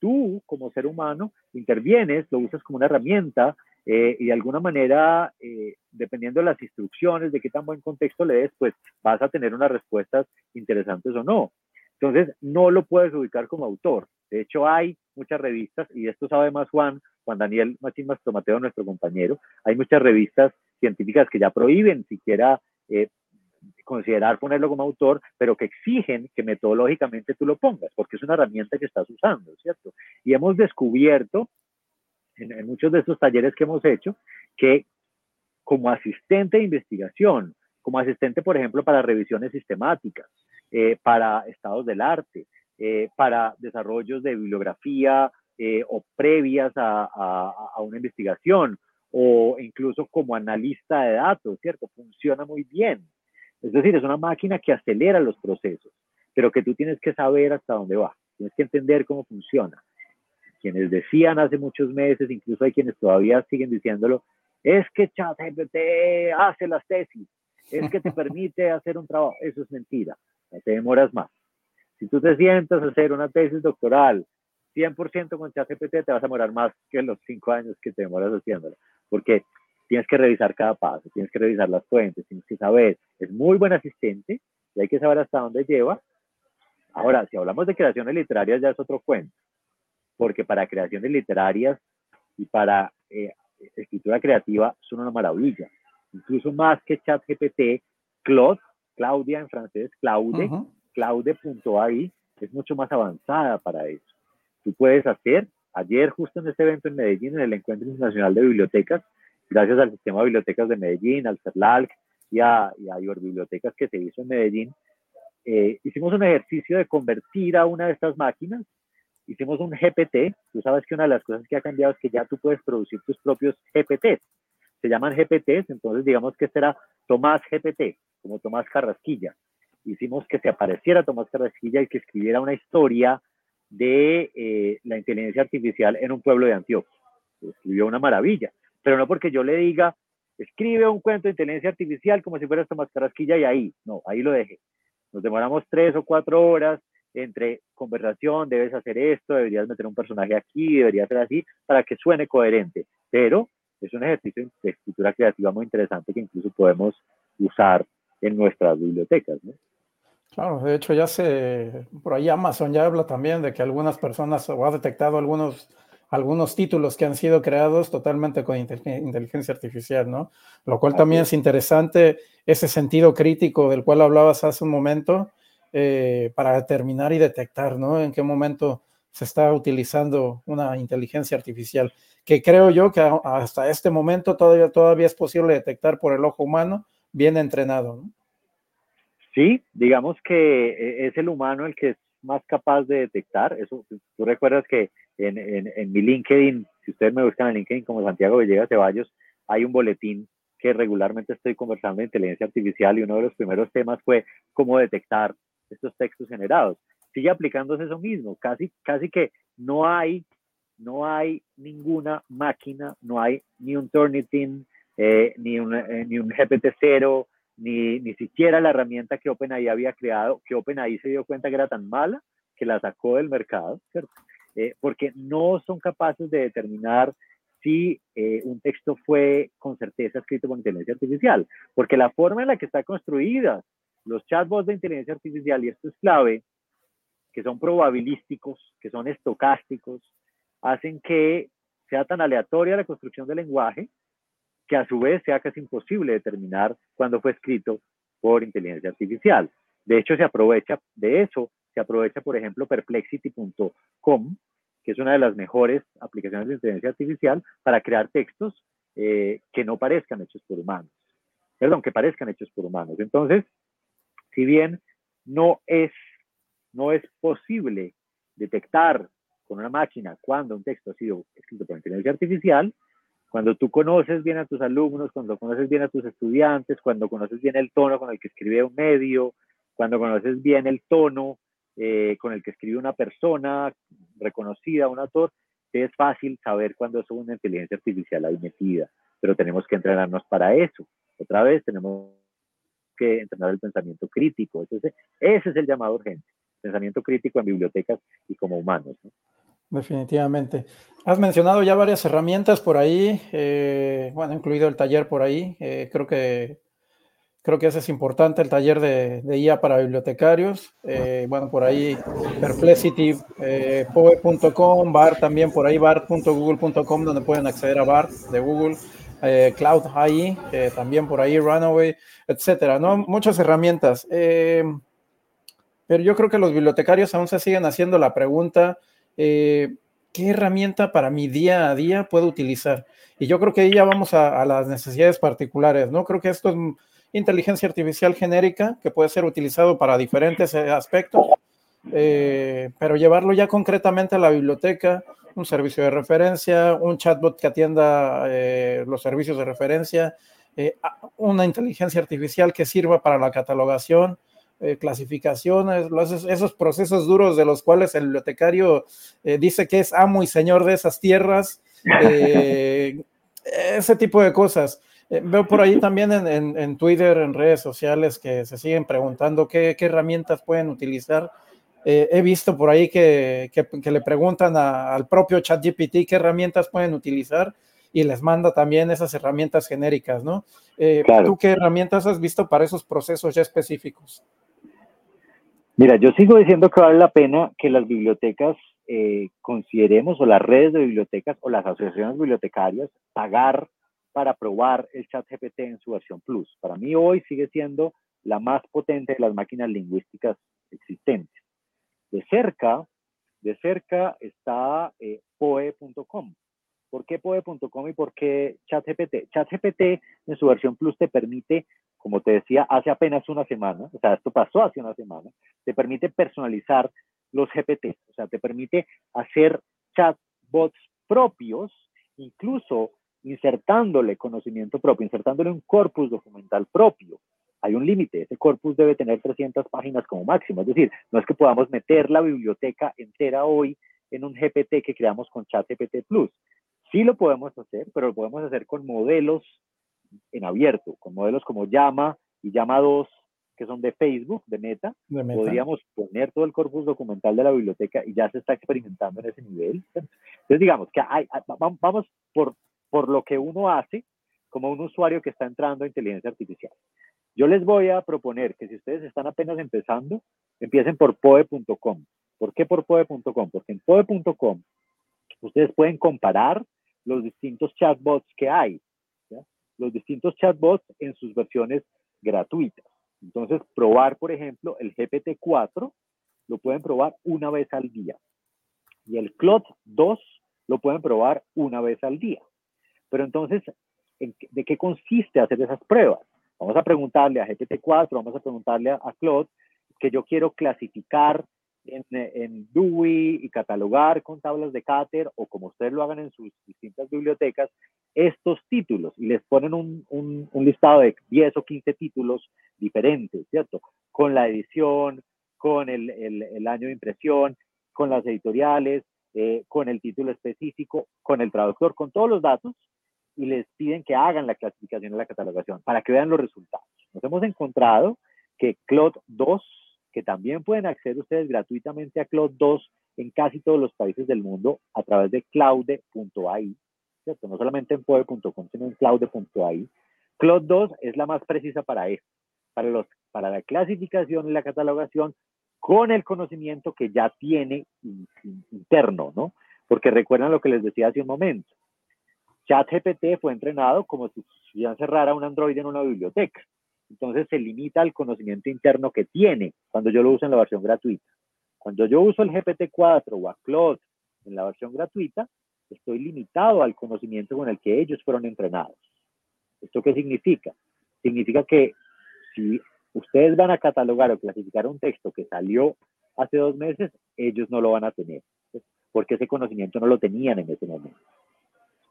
Tú, como ser humano intervienes, lo usas como una herramienta eh, y de alguna manera, eh, dependiendo de las instrucciones, de qué tan buen contexto le des, pues vas a tener unas respuestas interesantes o no. Entonces, no lo puedes ubicar como autor. De hecho, hay muchas revistas, y esto sabe más Juan, Juan Daniel Machín Mastromateo, nuestro compañero, hay muchas revistas científicas que ya prohíben siquiera eh, considerar ponerlo como autor, pero que exigen que metodológicamente tú lo pongas, porque es una herramienta que estás usando, ¿cierto? Y hemos descubierto en, muchos de estos talleres que hemos hecho que como asistente de investigación, como asistente, por ejemplo, para revisiones sistemáticas, eh, para estados del arte, eh, para desarrollos de bibliografía eh, o previas a, a, una investigación, o incluso como analista de datos, ¿cierto? Funciona muy bien. Es decir, es una máquina que acelera los procesos, pero que tú tienes que saber hasta dónde va, tienes que entender cómo funciona. Quienes decían hace muchos meses, incluso hay quienes todavía siguen diciéndolo, es que ChatGPT hace las tesis, es que te permite hacer un trabajo. Eso es mentira, no te demoras más. Si tú te sientas a hacer una tesis doctoral 100% con ChatGPT, te vas a demorar más que los cinco años que te demoras haciéndolo, porque tienes que revisar cada paso, tienes que revisar las fuentes, tienes que saber, es muy buen asistente y hay que saber hasta dónde lleva. Ahora, si hablamos de creaciones literarias ya es otro cuento, porque para creaciones literarias y para eh, escritura creativa son una maravilla, incluso más que ChatGPT, Claude, Claudia en francés, Claude, Claude.ai es mucho más avanzada para eso. Tú puedes hacer Ayer, justo en este evento en Medellín, en el Encuentro Internacional de Bibliotecas, gracias al Sistema de Bibliotecas de Medellín, al CERLALC y a, y a Bibliotecas que se hizo en Medellín, eh, hicimos un ejercicio de convertir a una de estas máquinas. Hicimos un GPT. Tú sabes que una de las cosas que ha cambiado es que ya tú puedes producir tus propios GPTs. Se llaman GPTs, entonces digamos que este era Tomás GPT, como Tomás Carrasquilla. Hicimos que se apareciera Tomás Carrasquilla y que escribiera una historia de eh, la inteligencia artificial en un pueblo de Antioquia. Escribió una maravilla, pero no porque yo le diga, escribe un cuento de inteligencia artificial como si fuera Tomás Carrasquilla y ahí, no, ahí lo dejé. Nos demoramos tres o cuatro horas entre conversación, debes hacer esto, deberías meter un personaje aquí, debería ser así, para que suene coherente. Pero es un ejercicio de escritura creativa muy interesante que incluso podemos usar en nuestras bibliotecas. Claro, de hecho ya se, por ahí Amazon ya habla también de que algunas personas o ha detectado algunos, algunos títulos que han sido creados totalmente con inteligencia artificial, ¿no? Lo cual también es interesante, ese sentido crítico del cual hablabas hace un momento, eh, para determinar y detectar, ¿no? En qué momento se está utilizando una inteligencia artificial, que creo yo que hasta este momento todavía, todavía es posible detectar por el ojo humano bien entrenado, ¿no? Sí, digamos que eh, es el humano el que es más capaz de detectar. Eso, tú recuerdas que en, en, mi LinkedIn, si ustedes me buscan en LinkedIn como Santiago Villegas Ceballos, hay un boletín que regularmente estoy conversando de inteligencia artificial y uno de los primeros temas fue cómo detectar estos textos generados. Sigue aplicándose eso mismo, casi, casi que no hay, no hay ninguna máquina, no hay ni un Turnitin, eh, ni, un, eh, ni un GPT-0, ni, ni siquiera la herramienta que OpenAI había creado, que OpenAI se dio cuenta que era tan mala que la sacó del mercado, ¿cierto? Eh, porque no son capaces de determinar si eh, un texto fue con certeza escrito por inteligencia artificial, porque la forma en la que está construida los chatbots de inteligencia artificial, y esto es clave, que son probabilísticos, que son estocásticos, hacen que sea tan aleatoria la construcción del lenguaje que a su vez sea casi imposible determinar cuándo fue escrito por inteligencia artificial. De hecho, se aprovecha de eso, se aprovecha, por ejemplo, perplexity.com, que es una de las mejores aplicaciones de inteligencia artificial para crear textos eh, que no parezcan hechos por humanos. Perdón, que parezcan hechos por humanos. Entonces, si bien no es, no es posible detectar con una máquina cuando un texto ha sido escrito por inteligencia artificial, cuando tú conoces bien a tus alumnos, cuando conoces bien a tus estudiantes, cuando conoces bien el tono con el que escribe un medio, cuando conoces bien el tono eh, con el que escribe una persona reconocida, un autor, es fácil saber cuándo es una inteligencia artificial ahí metida, pero tenemos que entrenarnos para eso. Otra vez tenemos que entrenar el pensamiento crítico. Ese, es el llamado urgente, pensamiento crítico en bibliotecas y como humanos. ¿no? Definitivamente. Has mencionado ya varias herramientas por ahí, eh, bueno, incluido el taller por ahí. Eh, creo que creo que ese es importante, el taller de, IA para bibliotecarios. Eh, bueno, por ahí Perplexity, poe.com, bar también por ahí, bar.google.com, donde pueden acceder a bar de Google. Cloud AI, también por ahí, Runaway, etcétera, ¿no? Muchas herramientas. pero yo creo que los bibliotecarios aún se siguen haciendo la pregunta eh, ¿qué herramienta para mi día a día puedo utilizar? Y yo creo que ahí ya vamos a, las necesidades particulares, ¿no? Creo que esto es inteligencia artificial genérica que puede ser utilizado para diferentes eh, aspectos, eh, pero llevarlo ya concretamente a la biblioteca, un servicio de referencia, un chatbot que atienda los servicios de referencia, una inteligencia artificial que sirva para la catalogación, eh, clasificaciones, esos procesos duros de los cuales el bibliotecario eh, dice que es amo y señor de esas tierras, eh, ese tipo de cosas. Veo por ahí también en, Twitter, en redes sociales, que se siguen preguntando qué, herramientas pueden utilizar. he visto por ahí que, le preguntan al propio ChatGPT qué herramientas pueden utilizar y les manda también esas herramientas genéricas, ¿no? ¿Tú qué herramientas has visto para esos procesos ya específicos? Mira, yo sigo diciendo que vale la pena que las bibliotecas eh, consideremos, o las redes de bibliotecas, o las asociaciones bibliotecarias, pagar para probar el chat GPT en su versión Plus. Para mí hoy sigue siendo la más potente de las máquinas lingüísticas existentes. De cerca, de cerca está eh, poe.com. ¿Por qué poe.com y por qué ChatGPT? ChatGPT en su versión Plus te permite, como te decía, hace apenas una semana, o sea, esto pasó hace una semana, te permite personalizar los GPT, o sea, te permite hacer chatbots propios, incluso insertándole conocimiento propio, insertándole un corpus documental propio. Hay un límite, ese corpus debe tener 300 páginas como máximo, es decir, no es que podamos meter la biblioteca entera hoy en un GPT que creamos con ChatGPT Plus. Sí lo podemos hacer, pero lo podemos hacer con modelos en abierto, con modelos como Llama y Llama 2, que son de Facebook, de Meta. Podríamos poner todo el corpus documental de la biblioteca y ya se está experimentando en ese nivel. Entonces, digamos que hay, vamos por por lo que uno hace como un usuario que está entrando a inteligencia artificial. Yo les voy a proponer que si ustedes están apenas empezando, empiecen por poe.com. ¿Por qué por poe.com? Porque en poe.com ustedes pueden comparar los distintos chatbots que hay, los distintos chatbots en sus versiones gratuitas. Entonces, probar, por ejemplo, el GPT-4 lo pueden probar una vez al día. Y el Cloud 2 lo pueden probar una vez al día. Pero entonces, ¿de qué consiste hacer esas pruebas? Vamos a preguntarle a GPT-4, vamos a preguntarle a, Claude que yo quiero clasificar en, en, Dewey y catalogar con tablas de Cater o como ustedes lo hagan en sus distintas bibliotecas, estos títulos y les ponen un, un, listado de 10 o 15 títulos diferentes, ¿cierto? Con la edición, con el, el, el año de impresión, con las editoriales, eh, con el título específico, con el traductor, con todos los datos y les piden que hagan la clasificación y la catalogación para que vean los resultados. Nos hemos encontrado que Cloud 2, que también pueden acceder ustedes gratuitamente a Cloud 2 en casi todos los países del mundo a través de cloud.ai, ¿cierto? No solamente en poe.com, sino en cloud.ai. Cloud 2 es la más precisa para eso, para, los, para la clasificación y la catalogación con el conocimiento que ya tiene interno, ¿no? Porque recuerdan lo que les decía hace un momento ChatGPT fue entrenado como si se encerrara un Android en una biblioteca. Entonces se limita al conocimiento interno que tiene cuando yo lo uso en la versión gratuita. Cuando yo uso el GPT-4 o a Claude en la versión gratuita, estoy limitado al conocimiento con el que ellos fueron entrenados. ¿Esto qué significa? Significa que si ustedes van a catalogar o clasificar un texto que salió hace dos meses, ellos no lo van a tener, porque ese conocimiento no lo tenían en ese momento.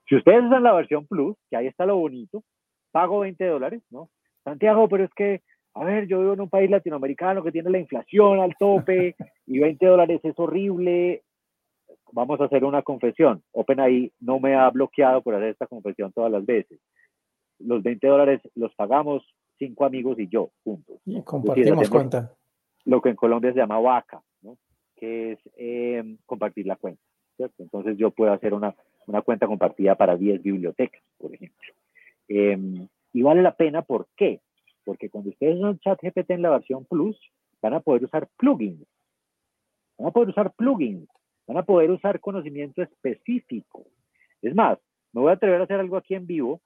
Si ustedes usan la versión Plus, que ahí está lo bonito, pago 20 dólares, ¿no? Santiago, pero es que, a ver, yo vivo en un país latinoamericano que tiene la inflación al tope y 20 dólares es horrible. Vamos a hacer una confesión. OpenAI no me ha bloqueado por hacer esta confesión todas las veces. Los 20 dólares los pagamos cinco amigos y yo juntos. Y compartimos cuenta. Lo que en Colombia se llama vaca, ¿no? que es eh, compartir la cuenta. ¿cierto? Entonces yo puedo hacer una, una cuenta compartida para 10 bibliotecas, por ejemplo. Em, y vale la pena, ¿por qué? Porque cuando ustedes usan ChatGPT en la versión Plus, van a poder usar plugins. Van a poder usar plugins. Van a poder usar conocimiento específico. Es más, me voy a atrever a hacer algo aquí en vivo.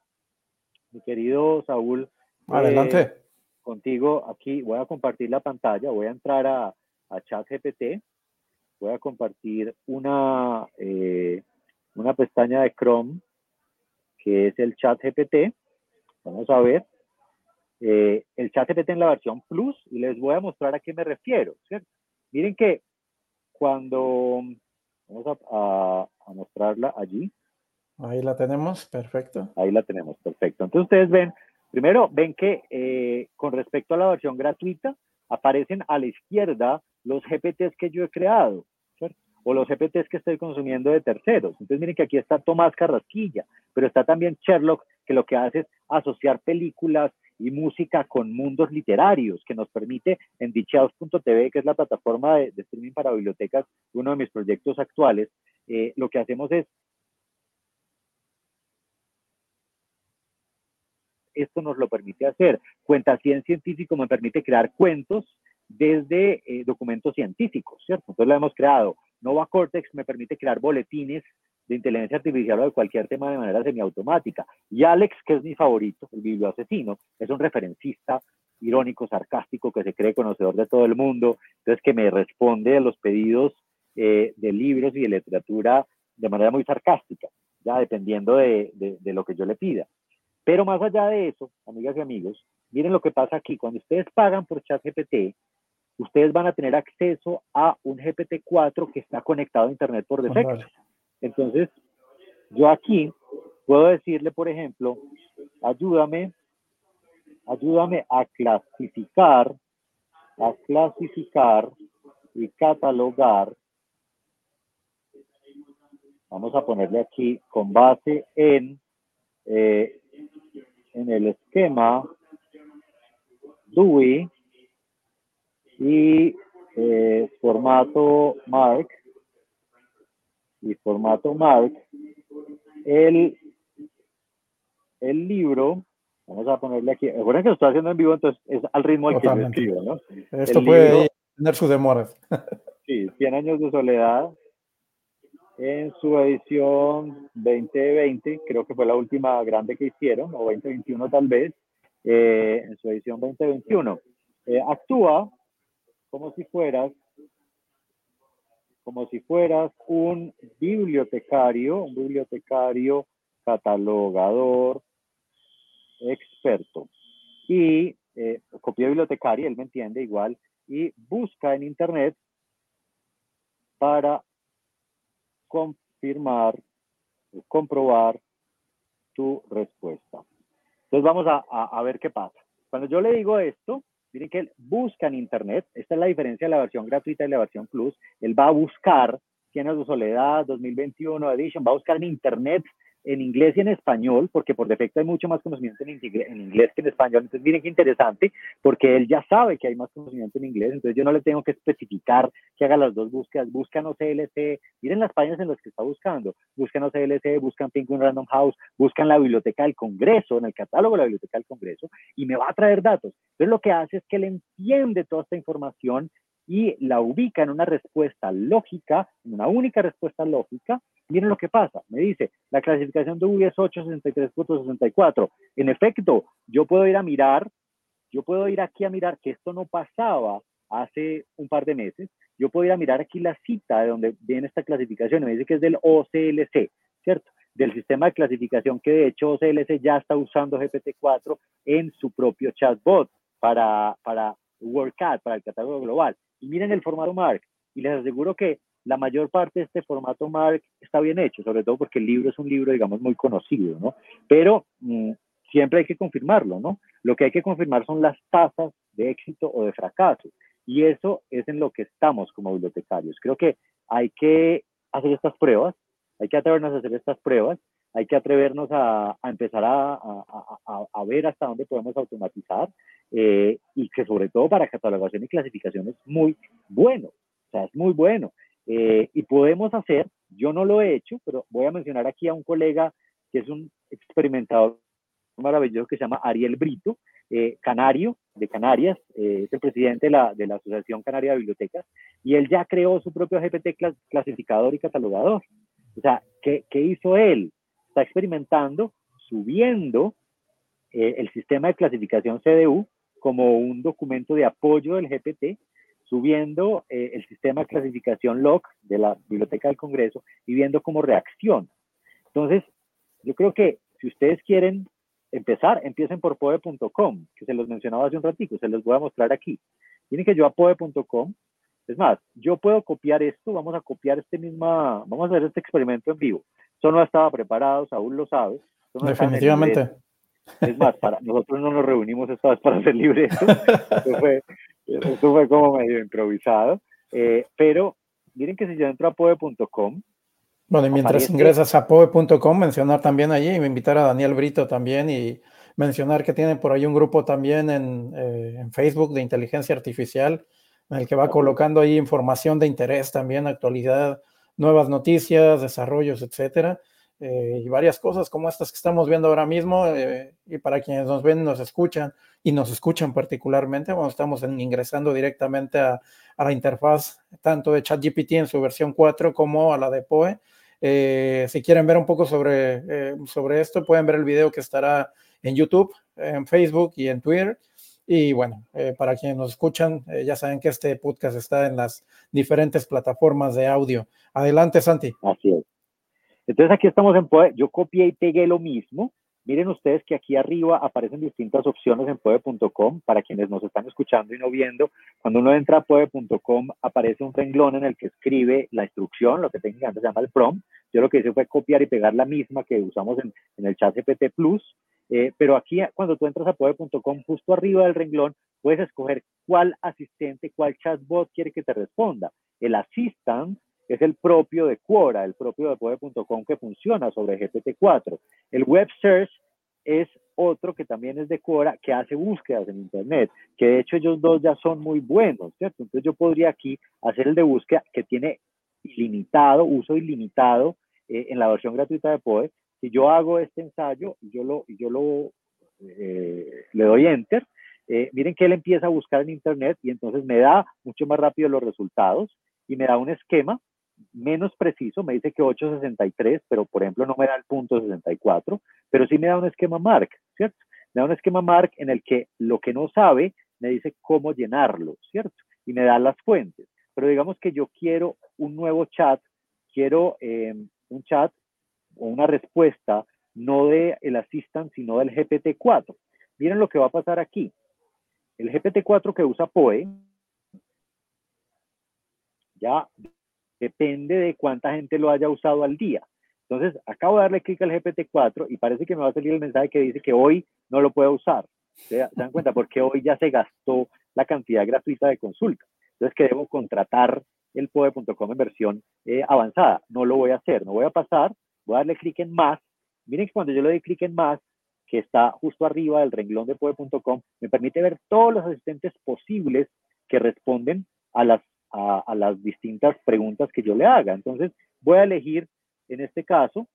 Mi querido Saúl. Adelante. Eh, contigo aquí voy a compartir la pantalla. Voy a entrar a, a ChatGPT. Voy a compartir una, eh, una pestaña de Chrome que es el chat GPT. Vamos a ver. Eh, el chat GPT en la versión Plus y les voy a mostrar a qué me refiero. Miren que cuando vamos a, mostrarla allí. Ahí la tenemos, perfecto. Ahí la tenemos, perfecto. Entonces ustedes ven, primero ven que eh, con respecto a la versión gratuita aparecen a la izquierda los GPTs que yo he creado o los GPTs que estoy consumiendo de terceros. Entonces miren que aquí está Tomás Carrasquilla, pero está también Sherlock, que lo que hace es asociar películas y música con mundos literarios, que nos permite en dichaos.tv, que es la plataforma de, streaming para bibliotecas, uno de mis proyectos actuales, eh, lo que hacemos es esto nos lo permite hacer. Cuenta Ciencia Científico me permite crear cuentos desde eh, documentos científicos, ¿cierto? Entonces lo hemos creado. Nova Cortex me permite crear boletines de inteligencia artificial o de cualquier tema de manera semiautomática. Y Alex, que es mi favorito, el biblioasesino, es un referencista irónico, sarcástico, que se cree conocedor de todo el mundo, entonces que me responde a los pedidos de libros y de literatura de manera muy sarcástica, ya dependiendo de, de lo que yo le pida. Pero más allá de eso, amigas y amigos, miren lo que pasa aquí. Cuando ustedes pagan por ChatGPT, ustedes van a tener acceso a un GPT-4 que está conectado a Internet por defecto. Entonces, yo aquí puedo decirle, por ejemplo, ayúdame, ayúdame a clasificar, a clasificar y catalogar. Vamos a ponerle aquí con base en, eh, en el esquema DUI y eh, formato Mark y formato Mark el, el libro vamos a ponerle aquí recuerden que lo estoy haciendo en vivo entonces es al ritmo al que yo escribo ¿no? esto puede tener sus demoras sí 100 años de soledad en su edición 2020 creo que fue la última grande que hicieron o 2021 tal vez eh, en su edición 2021 eh, actúa como si fueras como si fueras un bibliotecario, un bibliotecario catalogador experto. Y eh, copia bibliotecaria, él me entiende igual, y busca en internet para confirmar, comprobar tu respuesta. Entonces vamos a, a ver qué pasa. Cuando yo le digo esto, Miren que él busca en Internet, esta es la diferencia de la versión gratuita y la versión Plus, él va a buscar Tienes de Soledad 2021 Edition, va a buscar en Internet en inglés y en español, porque por defecto hay mucho más conocimiento en, inglés que en español. Entonces, miren qué interesante, porque él ya sabe que hay más conocimiento en inglés, entonces yo no le tengo que especificar que haga las dos búsquedas. Buscan OCLC, miren las páginas en las que está buscando. Buscan OCLC, buscan Penguin Random House, buscan la Biblioteca del Congreso, en el catálogo de la Biblioteca del Congreso, y me va a traer datos. Entonces, lo que hace es que él entiende toda esta información y la ubica en una respuesta lógica, en una única respuesta lógica, miren lo que pasa. Me dice, la clasificación de UI es 863.64. En efecto, yo puedo ir a mirar, yo puedo ir aquí a mirar que esto no pasaba hace un par de meses. Yo puedo ir a mirar aquí la cita de donde viene esta clasificación. Me dice que es del OCLC, ¿cierto? Del sistema de clasificación que de hecho OCLC ya está usando GPT-4 en su propio chatbot para, para WordCat, para el catálogo global. Y miren el formato Mark. Y les aseguro que la mayor parte de este formato Mark está bien hecho, sobre todo porque el libro es un libro, digamos, muy conocido, ¿no? Pero mm, siempre hay que confirmarlo, ¿no? Lo que hay que confirmar son las tasas de éxito o de fracaso. Y eso es en lo que estamos como bibliotecarios. Creo que hay que hacer estas pruebas, hay que atrevernos a hacer estas pruebas, hay que atrevernos a, empezar a, a, ver hasta dónde podemos automatizar eh, y que sobre todo para catalogación y clasificación es muy bueno, o sea, es muy bueno. Eh, y podemos hacer, yo no lo he hecho, pero voy a mencionar aquí a un colega que es un experimentador maravilloso que se llama Ariel Brito, eh, canario de Canarias, eh, es el presidente de la, de la, Asociación Canaria de Bibliotecas, y él ya creó su propio GPT clasificador y catalogador. O sea, ¿qué, ¿qué, hizo él? Está experimentando, subiendo el sistema de clasificación CDU como un documento de apoyo del GPT subiendo eh, el sistema de clasificación log de la Biblioteca del Congreso y viendo cómo reacciona. Entonces, yo creo que si ustedes quieren empezar, empiecen por poe.com, que se los mencionaba hace un ratito, se los voy a mostrar aquí. Tienen que yo a poe.com, es más, yo puedo copiar esto, vamos a copiar este misma, vamos a hacer este experimento en vivo. Eso no estaba preparado, aún lo sabes. Definitivamente. Es más, para, nosotros no nos reunimos esta vez para hacer libreto. Eso fue, eso fue como medio improvisado. Eh, pero miren que si yo entro a poe.com. Bueno, y mientras ingresas a poe.com, mencionar también allí, y invitar a Daniel Brito también y mencionar que tiene por ahí un grupo también en, eh, en Facebook de inteligencia artificial, en el que va colocando ahí información de interés también, actualidad, nuevas noticias, desarrollos, etcétera. Eh, y varias cosas como estas que estamos viendo ahora mismo. Eh, y para quienes nos ven, nos escuchan y nos escuchan particularmente, bueno, estamos ingresando directamente a, la interfaz tanto de ChatGPT en su versión 4 como a la de POE. Eh, si quieren ver un poco sobre, sobre esto, pueden ver el video que estará en YouTube, en Facebook y en Twitter. Y bueno, para quienes nos escuchan, ya saben que este podcast está en las diferentes plataformas de audio. Adelante, Santi. Así es. Entonces aquí estamos en Poe. Yo copié y pegué lo mismo. Miren ustedes que aquí arriba aparecen distintas opciones en poe.com para quienes nos están escuchando y no viendo. Cuando uno entra a poe.com aparece un renglón en el que escribe la instrucción, lo que técnicamente se llama el prompt. Yo lo que hice fue copiar y pegar la misma que usamos en, en el chat GPT Plus eh, pero aquí, cuando tú entras a poder.com, justo arriba del renglón, puedes escoger cuál asistente, cuál chatbot quiere que te responda. El assistant es el propio de Quora, el propio de poder.com que funciona sobre GPT-4. El web search es otro que también es de Quora, que hace búsquedas en Internet, que de hecho ellos dos ya son muy buenos, ¿cierto? Entonces yo podría aquí hacer el de búsqueda que tiene ilimitado, uso ilimitado eh, en la versión gratuita de Poe, si yo hago este ensayo yo lo, yo lo eh, le doy enter, eh, miren que él empieza a buscar en internet y entonces me da mucho más rápido los resultados y me da un esquema menos preciso, me dice que 863, pero por ejemplo no me da el punto 64, pero sí me da un esquema mark, ¿cierto? Me da un esquema mark en el que lo que no sabe me dice cómo llenarlo, ¿cierto? Y me da las fuentes. Pero digamos que yo quiero un nuevo chat, quiero eh, un chat o una respuesta no de el assistant, sino del GPT-4. Miren lo que va a pasar aquí. El GPT-4 que usa POE ya depende de cuánta gente lo haya usado al día. Entonces, acabo de darle clic al GPT-4 y parece que me va a salir el mensaje que dice que hoy no lo puedo usar. ¿Se, dan cuenta? Porque hoy ya se gastó la cantidad gratuita de consulta. Entonces, que debo contratar el POE.com en versión eh, avanzada. No lo voy a hacer, no voy a pasar voy a darle clic en más. Miren que cuando yo le doy clic en más, que está justo arriba del renglón de poe.com, me permite ver todos los asistentes posibles que responden a las, a, las distintas preguntas que yo le haga. Entonces, voy a elegir, en este caso,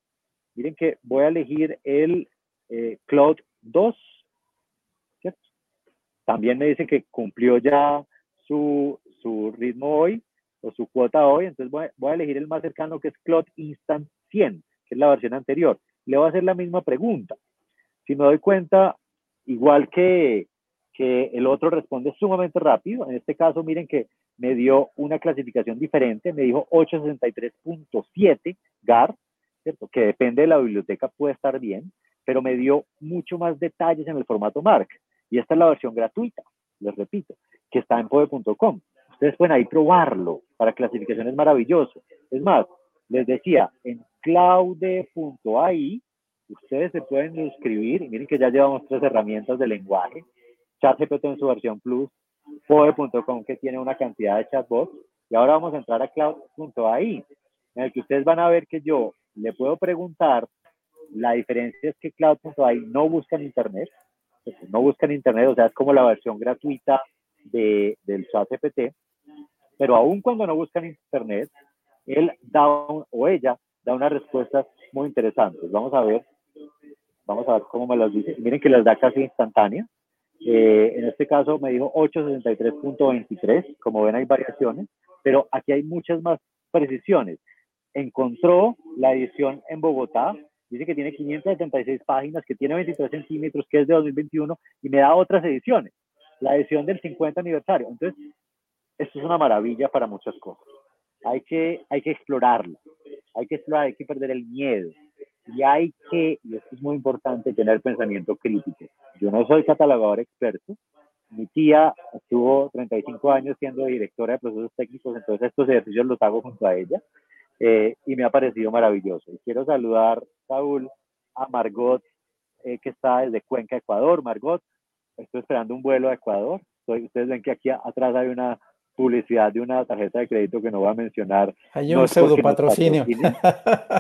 miren que voy a elegir el eh, Cloud 2. También me dice que cumplió ya su, su ritmo hoy o su cuota hoy, entonces voy, voy a elegir el más cercano que es Cloud Instant 100 es la versión anterior. Le voy a hacer la misma pregunta. Si me doy cuenta, igual que, que el otro responde sumamente rápido, en este caso miren que me dio una clasificación diferente, me dijo 863.7 GAR, ¿cierto? que depende de la biblioteca, puede estar bien, pero me dio mucho más detalles en el formato MARC. Y esta es la versión gratuita, les repito, que está en pode.com. Ustedes pueden ahí probarlo para clasificaciones maravillosas. Es más, les decía, en claude.ai, ustedes se pueden suscribir, y miren que ya llevamos tres herramientas de lenguaje, ChatGPT en su versión Plus, Poe.com que tiene una cantidad de chatbots, y ahora vamos a entrar a cloud.ai, en el que ustedes van a ver que yo le puedo preguntar, la diferencia es que cloud.ai no busca en internet, no busca en internet, o sea, es como la versión gratuita de, del ChatGPT, pero aún cuando no buscan internet, él da o ella da unas respuestas muy interesantes. Vamos a ver, vamos a ver cómo me las dice. Miren que las da casi instantánea. Eh, en este caso me dijo 863.23, como ven hay variaciones, pero aquí hay muchas más precisiones. Encontró la edición en Bogotá, dice que tiene 576 páginas, que tiene 23 centímetros, que es de 2021, y me da otras ediciones, la edición del 50 aniversario. Entonces, esto es una maravilla para muchas cosas. Hay que, hay que explorarlo hay que explorar, hay que perder el miedo. Y hay que, y esto es muy importante, tener pensamiento crítico. Yo no soy catalogador experto. Mi tía estuvo 35 años siendo directora de procesos técnicos, entonces estos ejercicios los hago junto a ella eh, y me ha parecido maravilloso. Y quiero saludar, Saúl, a Margot, eh, que está desde Cuenca, Ecuador. Margot, estoy esperando un vuelo a Ecuador. ustedes ven que aquí atrás hay una publicidad de una tarjeta de crédito que no voy a mencionar. Hay un pseudo patrocinio.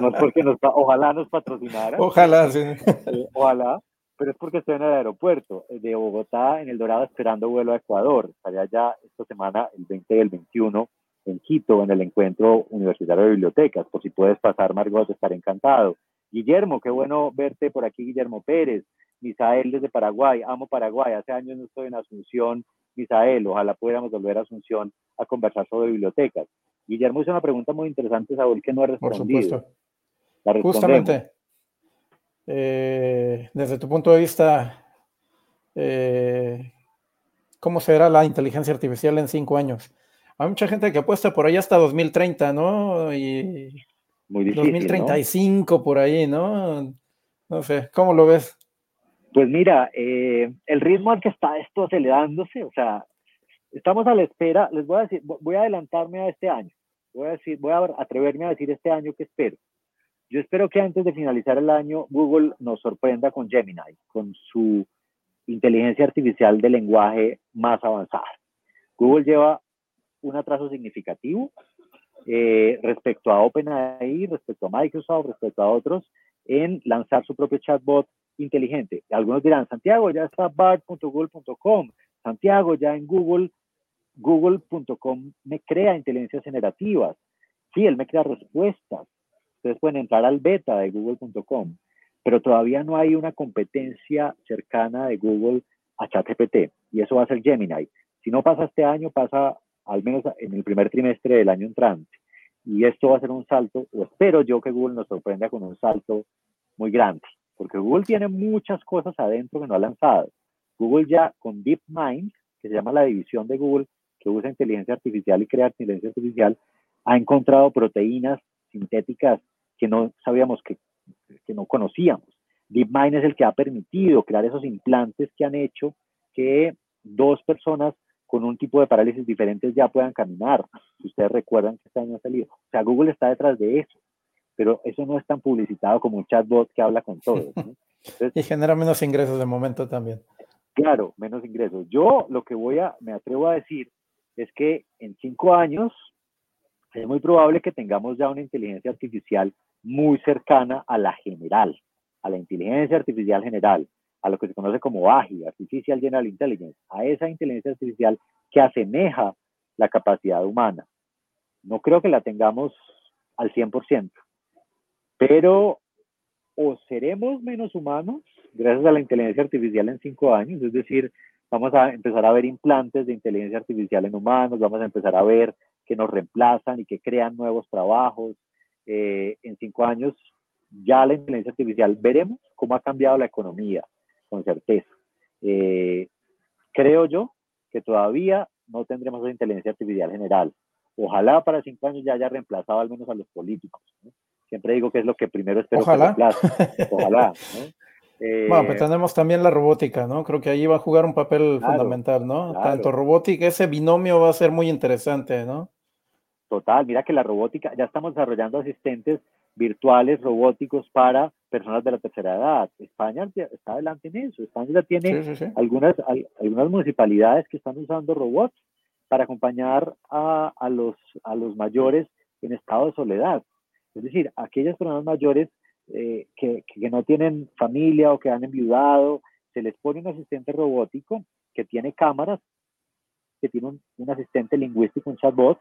No es porque nos, ojalá nos patrocinara. Ojalá, sí. Eh, ojalá, pero es porque estoy en el aeropuerto eh, de Bogotá, en El Dorado, esperando vuelo a Ecuador. Estaría ya esta semana, el 20 y el 21, en Quito, en el encuentro universitario de bibliotecas. Por si puedes pasar, Margot, estaré encantado. Guillermo, qué bueno verte por aquí, Guillermo Pérez. Misael desde Paraguay, amo Paraguay. Hace años no estoy en Asunción Misael, ojalá pudiéramos volver a Asunción a conversar sobre bibliotecas. Guillermo hizo una pregunta muy interesante, Saúl, que no ha respondido. Por supuesto. Justamente, eh, desde tu punto de vista, eh, cómo será la inteligencia artificial en cinco años. Hay mucha gente que apuesta por ahí hasta 2030, ¿no? Y Muy difícil, 2035 por ahí, ¿no? No sé, ¿cómo lo ves? Pues mira, eh, el ritmo al que está esto acelerándose, o sea, estamos a la espera, les voy a decir, voy a adelantarme a este año, voy a decir, voy a atreverme a decir este año que espero. Yo espero que antes de finalizar el año Google nos sorprenda con Gemini, con su inteligencia artificial de lenguaje más avanzada. Google lleva un atraso significativo eh, respecto a OpenAI, respecto a Microsoft, respecto a otros, en lanzar su propio chatbot inteligente. Algunos dirán, Santiago, ya está bart.google.com, Santiago, ya en Google, google.com me crea inteligencias generativas. Sí, él me crea respuestas. Ustedes pueden entrar al beta de google.com, pero todavía no hay una competencia cercana de Google a ChatGPT y eso va a ser Gemini. Si no pasa este año, pasa al menos en el primer trimestre del año entrante. Y esto va a ser un salto, o espero yo que Google nos sorprenda con un salto muy grande, porque Google tiene muchas cosas adentro que no ha lanzado. Google ya con DeepMind, que se llama la división de Google que usa inteligencia artificial y crea inteligencia artificial, ha encontrado proteínas sintéticas que no sabíamos que, que no conocíamos. DeepMind es el que ha permitido crear esos implantes que han hecho que dos personas con un tipo de parálisis diferentes ya puedan caminar. Si ustedes recuerdan que este año ha salido. O sea, Google está detrás de eso, pero eso no es tan publicitado como un chatbot que habla con todos. y genera menos ingresos de momento también. Claro, menos ingresos. Yo lo que voy a, me atrevo a decir es que en cinco años es muy probable que tengamos ya una inteligencia artificial muy cercana a la general, a la inteligencia artificial general a lo que se conoce como AGI, Artificial General Intelligence, a esa inteligencia artificial que asemeja la capacidad humana. No creo que la tengamos al 100%, pero o seremos menos humanos gracias a la inteligencia artificial en cinco años, es decir, vamos a empezar a ver implantes de inteligencia artificial en humanos, vamos a empezar a ver que nos reemplazan y que crean nuevos trabajos. Eh, en cinco años ya la inteligencia artificial veremos cómo ha cambiado la economía, con certeza. Eh, creo yo que todavía no tendremos esa inteligencia artificial general. Ojalá para cinco años ya haya reemplazado al menos a los políticos. Siempre digo que es lo que primero espero Ojalá. que Ojalá. bueno, pues tenemos también la robótica, ¿no? Creo que ahí va a jugar un papel fundamental, ¿no? Tanto robótica, ese binomio va a ser muy interesante, ¿no? Total, mira que la robótica, ya estamos desarrollando asistentes virtuales robóticos para personas de la tercera edad. España está adelante en eso. España ya tiene Algunas, algunas municipalidades que están usando robots para acompañar a, a, los, a los mayores en estado de soledad. Es decir, aquellas personas mayores eh, que, que, no tienen familia o que han enviudado, se les pone un asistente robótico que tiene cámaras, que tiene un, un asistente lingüístico, un chatbot,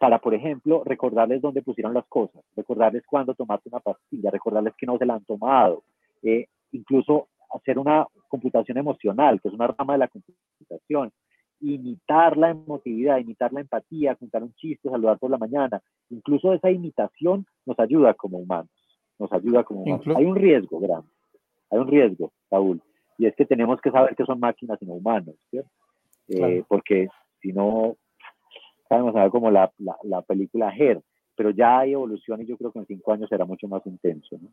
para, por ejemplo, recordarles dónde pusieron las cosas, recordarles cuándo tomaste una pastilla, recordarles que no se la han tomado, eh, incluso hacer una computación emocional, que es una rama de la computación, imitar la emotividad, imitar la empatía, contar un chiste, saludar por la mañana, incluso esa imitación nos ayuda como humanos, nos ayuda como humanos. Hay un riesgo grande, hay un riesgo, Saúl, y es que tenemos que saber que son máquinas y no humanos, ¿cierto? Eh, porque si no, sabemos como la, la, película Her, pero ya hay evolución y yo creo que en cinco años será mucho más intenso. ¿no?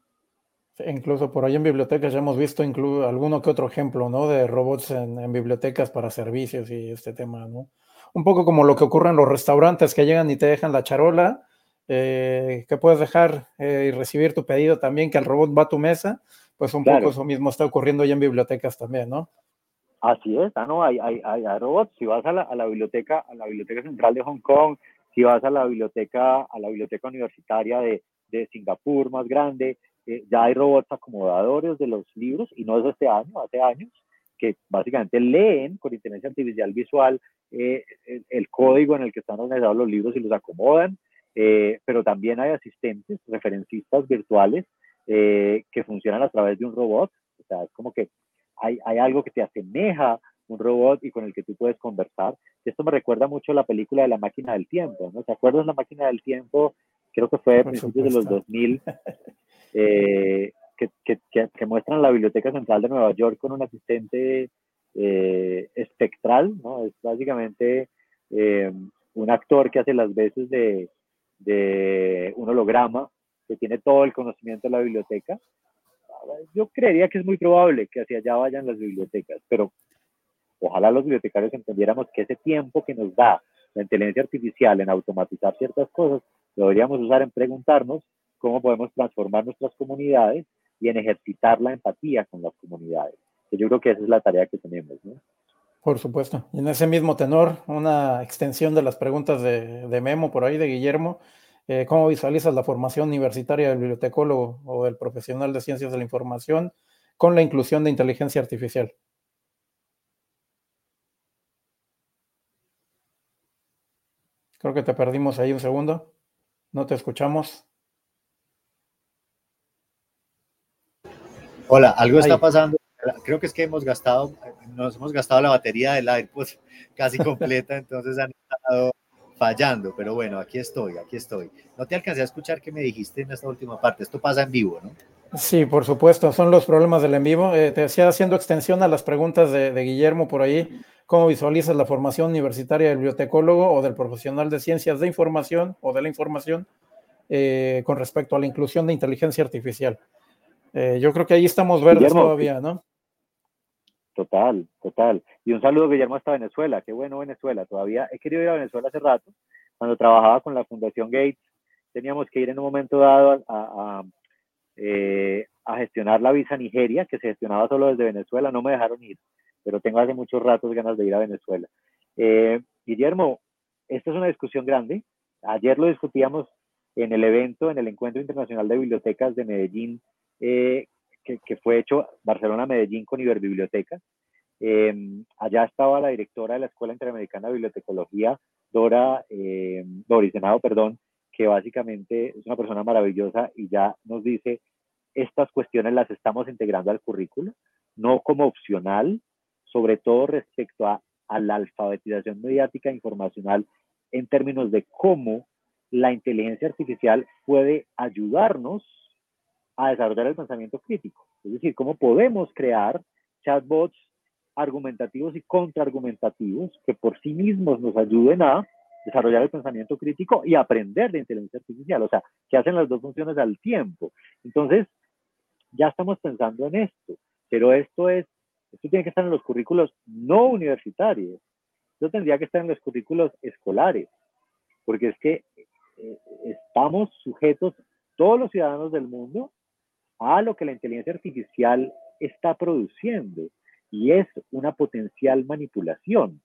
Incluso por ahí en bibliotecas ya hemos visto alguno que otro ejemplo, ¿no? De robots en, en, bibliotecas para servicios y este tema, ¿no? Un poco como lo que ocurre en los restaurantes que llegan y te dejan la charola, eh, que puedes dejar eh, y recibir tu pedido también, que el robot va a tu mesa, pues un poco eso mismo está ocurriendo ya en bibliotecas también, ¿no? Así es, ah, no, hay, hay, hay, robots. Si vas a la, a la, biblioteca, a la biblioteca central de Hong Kong, si vas a la biblioteca, a la biblioteca universitaria de, de Singapur más grande, eh, ya hay robots acomodadores de los libros y no es este año, hace años, que básicamente leen con inteligencia artificial visual eh, el, código en el que están organizados los libros y los acomodan, eh, pero también hay asistentes, referencistas virtuales que funcionan a través de un robot. O sea, es como que hay, hay algo que te asemeja un robot y con el que tú puedes conversar. Esto me recuerda mucho a la película de la máquina del tiempo, ¿no? ¿Te acuerdas la máquina del tiempo? Creo que fue a principios de los 2000, eh, que, que, que, muestran la Biblioteca Central de Nueva York con un asistente eh, espectral, ¿no? Es básicamente eh, un actor que hace las veces de, de un holograma que tiene todo el conocimiento de la biblioteca. Yo creería que es muy probable que hacia allá vayan las bibliotecas, pero ojalá los bibliotecarios entendiéramos que ese tiempo que nos da la inteligencia artificial en automatizar ciertas cosas, lo deberíamos usar en preguntarnos cómo podemos transformar nuestras comunidades y en ejercitar la empatía con las comunidades. Yo creo que esa es la tarea que tenemos. Por supuesto. Y en ese mismo tenor, una extensión de las preguntas de, de Memo por ahí, de Guillermo. Eh, ¿Cómo visualizas la formación universitaria del bibliotecólogo o del profesional de ciencias de la información con la inclusión de inteligencia artificial? Creo que te perdimos ahí un segundo. No te escuchamos. Hola, algo está pasando. Creo que es que hemos gastado, nos hemos gastado la batería del iPod casi completa, entonces han estado fallando, pero bueno, aquí estoy, aquí estoy. No te alcancé a escuchar qué me dijiste en esta última parte. Esto pasa en vivo, ¿no? Sí, por supuesto, son los problemas del en vivo. Eh, te decía haciendo extensión a las preguntas de, de Guillermo por ahí. ¿Cómo visualizas la formación universitaria del bibliotecólogo o del profesional de ciencias de información o de la información eh, con respecto a la inclusión de inteligencia artificial? Eh, yo creo que ahí estamos verdes todavía, ¿no? Total, total. Y un saludo, Guillermo, hasta Venezuela. Qué bueno Venezuela. Todavía he querido ir a Venezuela hace rato. Cuando trabajaba con la Fundación Gates, teníamos que ir en un momento dado a, a, a, eh, a gestionar la visa Nigeria, que se gestionaba solo desde Venezuela. No me dejaron ir pero tengo hace muchos ratos ganas de ir a Venezuela. Eh, Guillermo, esta es una discusión grande. Ayer lo discutíamos en el evento, en el Encuentro Internacional de Bibliotecas de Medellín, eh, que, que, fue hecho Barcelona-Medellín con Iberbibliotecas. Allá estaba la directora de la Escuela Interamericana de Bibliotecología, Dora, Doris Senado, perdón, que básicamente es una persona maravillosa y ya nos dice, estas cuestiones las estamos integrando al currículo, no como opcional, sobre todo respecto a, la alfabetización mediática e informacional en términos de cómo la inteligencia artificial puede ayudarnos a desarrollar el pensamiento crítico. Es decir, cómo podemos crear chatbots argumentativos y contraargumentativos que por sí mismos nos ayuden a desarrollar el pensamiento crítico y aprender de inteligencia artificial, o sea, que hacen las dos funciones al tiempo. Entonces, ya estamos pensando en esto, pero esto es esto tiene que estar en los currículos no universitarios. Esto tendría que estar en los currículos escolares, porque es que eh, estamos sujetos, todos los ciudadanos del mundo, a lo que la inteligencia artificial está produciendo y es una potencial manipulación.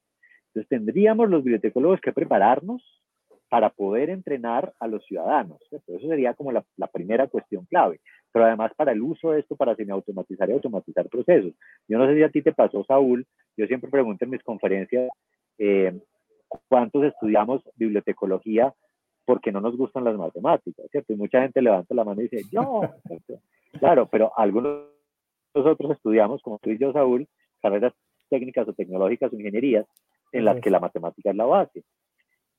Entonces tendríamos los bibliotecólogos que prepararnos para poder entrenar a los ciudadanos. Eso sería como la, la, primera cuestión clave. Pero además para el uso de esto, para semiautomatizar y automatizar procesos. Yo no sé si a ti te pasó, Saúl, yo siempre pregunto en mis conferencias eh, cuántos estudiamos bibliotecología porque no nos gustan las matemáticas, ¿cierto? Y mucha gente levanta la mano y dice, yo, claro, pero algunos nosotros estudiamos, como tú y yo, Saúl, carreras técnicas o tecnológicas o ingenierías en las que la matemática es la base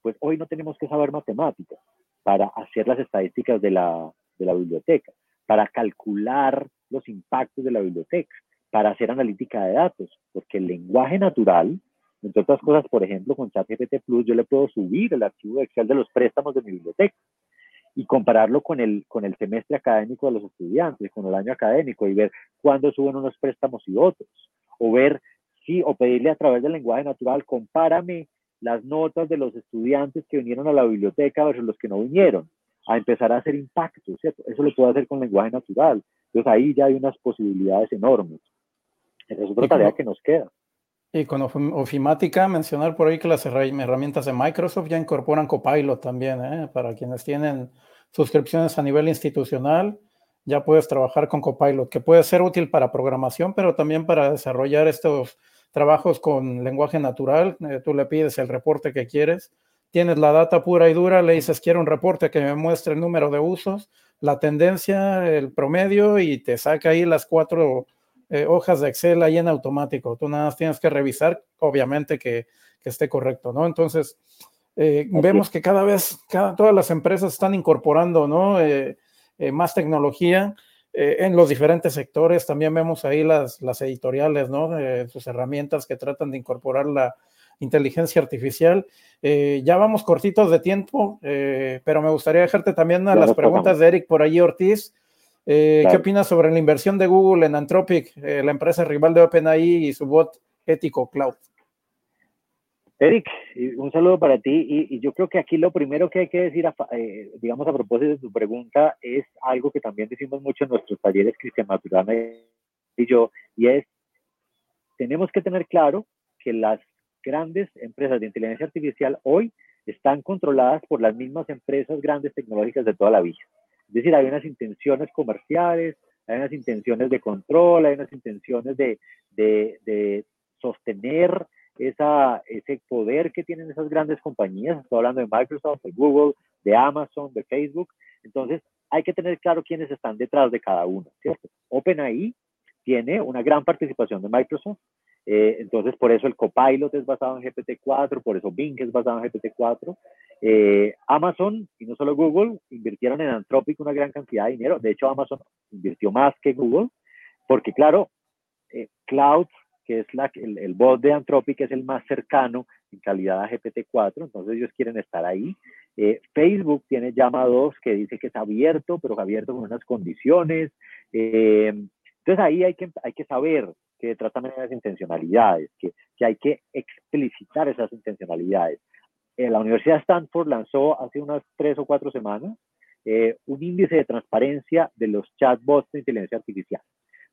pues hoy no tenemos que saber matemáticas para hacer las estadísticas de la, de la biblioteca, para calcular los impactos de la biblioteca, para hacer analítica de datos, porque el lenguaje natural, entre otras cosas, por ejemplo, con ChatGPT Plus, yo le puedo subir el archivo de Excel de los préstamos de mi biblioteca y compararlo con el, con el semestre académico de los estudiantes, con el año académico y ver cuándo suben unos préstamos y otros, o ver si, o pedirle a través del lenguaje natural, compárame las notas de los estudiantes que vinieron a la biblioteca versus los que no vinieron, a empezar a hacer impacto, ¿cierto? Eso lo puedo hacer con lenguaje natural. Entonces ahí ya hay unas posibilidades enormes. Esa es otra tarea que nos queda. Y con ofimática, mencionar por ahí que las herramientas de Microsoft ya incorporan Copilot también, ¿eh? para quienes tienen suscripciones a nivel institucional, ya puedes trabajar con Copilot, que puede ser útil para programación, pero también para desarrollar estos trabajos con lenguaje natural, eh, tú le pides el reporte que quieres, tienes la data pura y dura, le dices quiero un reporte que me muestre el número de usos, la tendencia, el promedio y te saca ahí las cuatro eh, hojas de Excel ahí en automático. Tú nada más tienes que revisar, obviamente que, que esté correcto, ¿no? Entonces, eh, vemos que cada vez, cada, todas las empresas están incorporando, ¿no? Eh, más tecnología eh, en los diferentes sectores. También vemos ahí las, las editoriales, ¿no? sus herramientas que tratan de incorporar la inteligencia artificial. Eh, ya vamos cortitos de tiempo, eh, pero me gustaría dejarte también a las preguntas de Eric por allí Ortiz. ¿Qué opinas sobre la inversión de Google en Anthropic, la empresa rival de OpenAI y su bot ético cloud? Eric, un saludo para ti y, yo creo que aquí lo primero que hay que decir, eh, digamos a propósito de tu pregunta, es algo que también decimos mucho en nuestros talleres, Cristian Maturana y yo, y es, tenemos que tener claro que las grandes empresas de inteligencia artificial hoy están controladas por las mismas empresas grandes tecnológicas de toda la vida. Es decir, hay unas intenciones comerciales, hay unas intenciones de control, hay unas intenciones de, de, de sostener esa, ese poder que tienen esas grandes compañías, estoy hablando de Microsoft, de Google, de Amazon, de Facebook, entonces hay que tener claro quiénes están detrás de cada uno, ¿cierto? OpenAI tiene una gran participación de Microsoft, eh, entonces por eso el Copilot es basado en GPT-4, por eso Bing es basado en GPT-4. Eh, Amazon y no solo Google invirtieron en Anthropic una gran cantidad de dinero, de hecho Amazon invirtió más que Google, porque claro, eh, cloud que es la, el, el bot de Anthropic, es el más cercano en calidad a GPT-4, entonces ellos quieren estar ahí. Eh, Facebook tiene Llama 2 que dice que es abierto, pero abierto con unas condiciones. Eh, entonces ahí hay que, hay que saber que tratan esas intencionalidades, que, que, hay que explicitar esas intencionalidades. Eh, la Universidad de Stanford lanzó hace unas tres o cuatro semanas un índice de transparencia de los chatbots de inteligencia artificial.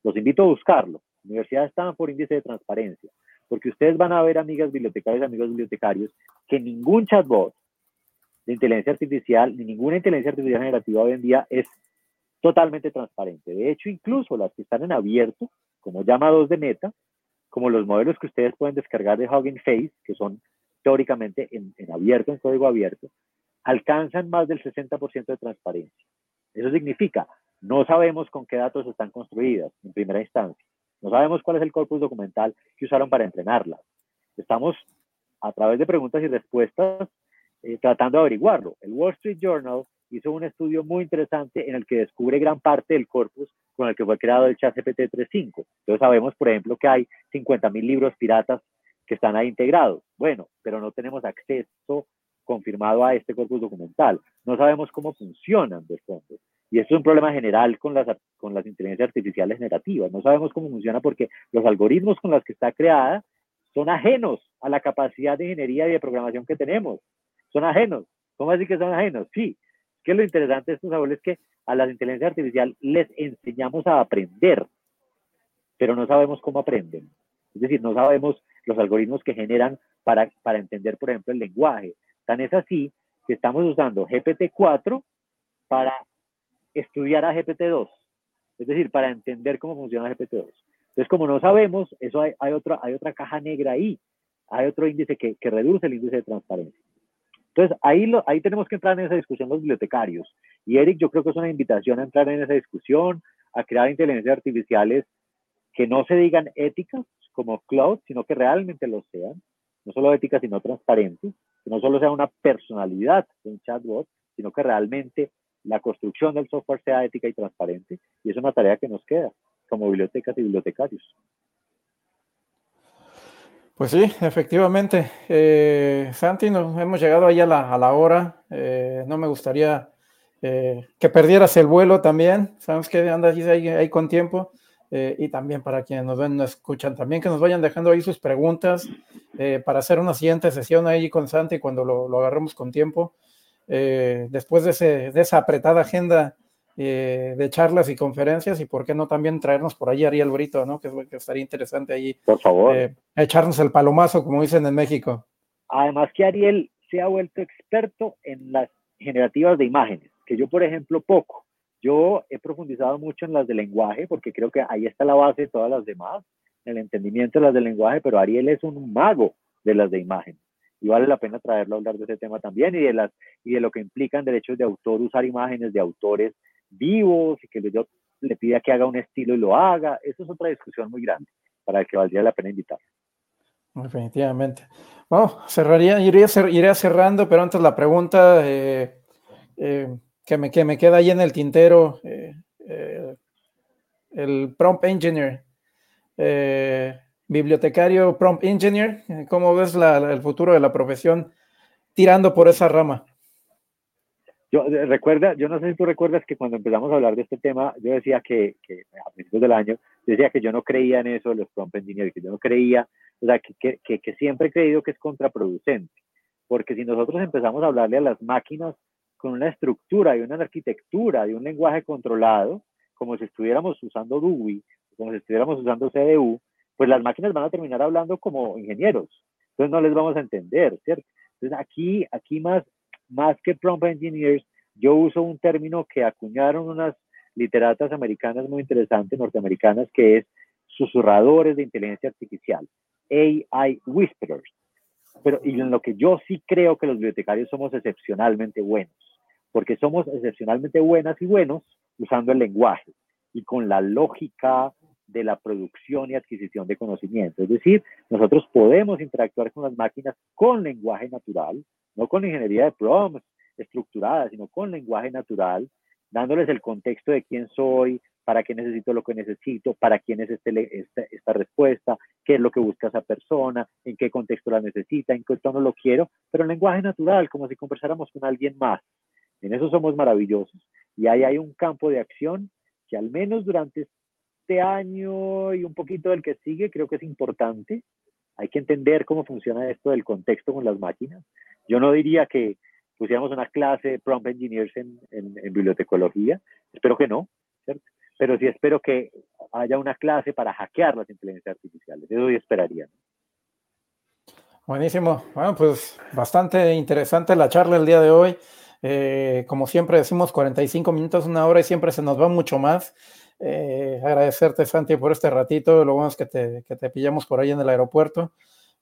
Los invito a buscarlo. Universidad por Índice de Transparencia, porque ustedes van a ver, amigas bibliotecarias, amigos bibliotecarios, que ningún chatbot de inteligencia artificial, ni ninguna inteligencia artificial generativa hoy en día es totalmente transparente. De hecho, incluso las que están en abierto, como llamados de meta, como los modelos que ustedes pueden descargar de Hugging Face, que son teóricamente en, en abierto, en código abierto, alcanzan más del 60% de transparencia. Eso significa, no sabemos con qué datos están construidas en primera instancia. No sabemos cuál es el corpus documental que usaron para entrenarla. Estamos, a través de preguntas y respuestas, eh, tratando de averiguarlo. El Wall Street Journal hizo un estudio muy interesante en el que descubre gran parte del corpus con el que fue creado el chat GPT 3.5. Entonces sabemos, por ejemplo, que hay 50.000 libros piratas que están ahí integrados. Bueno, pero no tenemos acceso confirmado a este corpus documental. No sabemos cómo funcionan de fondo. Y esto es un problema general con las, con las inteligencias artificiales negativas. No sabemos cómo funciona porque los algoritmos con los que está creada son ajenos a la capacidad de ingeniería y de programación que tenemos. Son ajenos. ¿Cómo así que son ajenos? Sí. Que lo interesante de estos abuelos es que a las inteligencias artificiales les enseñamos a aprender, pero no sabemos cómo aprenden. Es decir, no sabemos los algoritmos que generan para, para entender, por ejemplo, el lenguaje. Tan es así que estamos usando GPT-4 para estudiar a GPT-2, es decir, para entender cómo funciona GPT-2. Entonces, como no sabemos, eso hay, otra, hay otra caja negra ahí, hay otro índice que, que reduce el índice de transparencia. Entonces, ahí, lo, ahí tenemos que entrar en esa discusión los bibliotecarios. Y Eric, yo creo que es una invitación a entrar en esa discusión, a crear inteligencias artificiales que no se digan éticas como cloud, sino que realmente lo sean, no solo éticas, sino transparentes, que no solo sea una personalidad de un chatbot, sino que realmente la construcción del software sea ética y transparente. Y es una tarea que nos queda como bibliotecas y bibliotecarios. Pues sí, efectivamente. Eh, Santi, nos hemos llegado ahí a la, a la hora. Eh, no me gustaría eh, que perdieras el vuelo también. Sabemos que andas ahí, ahí con tiempo. y también para quienes nos ven, nos escuchan, también que nos vayan dejando ahí sus preguntas para hacer una siguiente sesión ahí con Santi cuando lo, lo agarremos con tiempo. Eh, después de, ese, de, esa apretada agenda eh, de charlas y conferencias y por qué no también traernos por ahí a Ariel Brito, ¿no? Que, que estaría interesante ahí. Por favor. Eh, echarnos el palomazo, como dicen en México. Además que Ariel se ha vuelto experto en las generativas de imágenes, que yo, por ejemplo, poco. Yo he profundizado mucho en las de lenguaje, porque creo que ahí está la base de todas las demás, el entendimiento de las de lenguaje, pero Ariel es un mago de las de imagen y vale la pena traerlo a hablar de ese tema también y de, las, y de lo que implican derechos de autor usar imágenes de autores vivos y que yo le pida que haga un estilo y lo haga. Eso es otra discusión muy grande para el que valdría la pena invitar. Definitivamente. Bueno, cerraría, iría, iría cerrando, pero antes la pregunta eh, eh, que, me, que me queda ahí en el tintero. Eh, el prompt engineer, bibliotecario prompt engineer. ¿Cómo ves el futuro de la profesión tirando por esa rama? Yo eh, recuerda, yo no sé si tú recuerdas que cuando empezamos a hablar de este tema, yo decía que, a principios del año, decía que yo no creía en eso de los prompt engineers, que yo no creía, o sea, que, que siempre he creído que es contraproducente, porque si nosotros empezamos a hablarle a las máquinas con una estructura y una arquitectura de un lenguaje controlado, como si estuviéramos usando DUI, como si estuviéramos usando CDU, pues las máquinas van a terminar hablando como ingenieros. Entonces no les vamos a entender, ¿cierto? Entonces aquí, aquí más, más que prompt engineers, yo uso un término que acuñaron unas literatas americanas muy interesantes, norteamericanas, que es susurradores de inteligencia artificial, AI whisperers. Pero y en lo que yo sí creo que los bibliotecarios somos excepcionalmente buenos porque somos excepcionalmente buenas y buenos usando el lenguaje y con la lógica de la producción y adquisición de conocimiento. Es decir, nosotros podemos interactuar con las máquinas con lenguaje natural, no con ingeniería de prompts estructurada, sino con lenguaje natural, dándoles el contexto de quién soy, para qué necesito lo que necesito, para quién es este, esta, esta respuesta, qué es lo que busca esa persona, en qué contexto la necesita, en qué tono lo quiero, pero en lenguaje natural, como si conversáramos con alguien más. En eso somos maravillosos. Y ahí hay un campo de acción que al menos durante este año y un poquito del que sigue creo que es importante. Hay que entender cómo funciona esto del contexto con las máquinas. Yo no diría que pusiéramos una clase de prompt engineers en, en, bibliotecología. Espero que no, ¿cierto? Pero sí espero que haya una clase para hackear las inteligencias artificiales. Eso sí esperaría. Buenísimo. Bueno, pues bastante interesante la charla el día de hoy. Eh, como siempre decimos, 45 minutos, una hora y siempre se nos va mucho más. Eh, agradecerte, Santi, por este ratito. Lo bueno es que te, que te pillamos por ahí en el aeropuerto.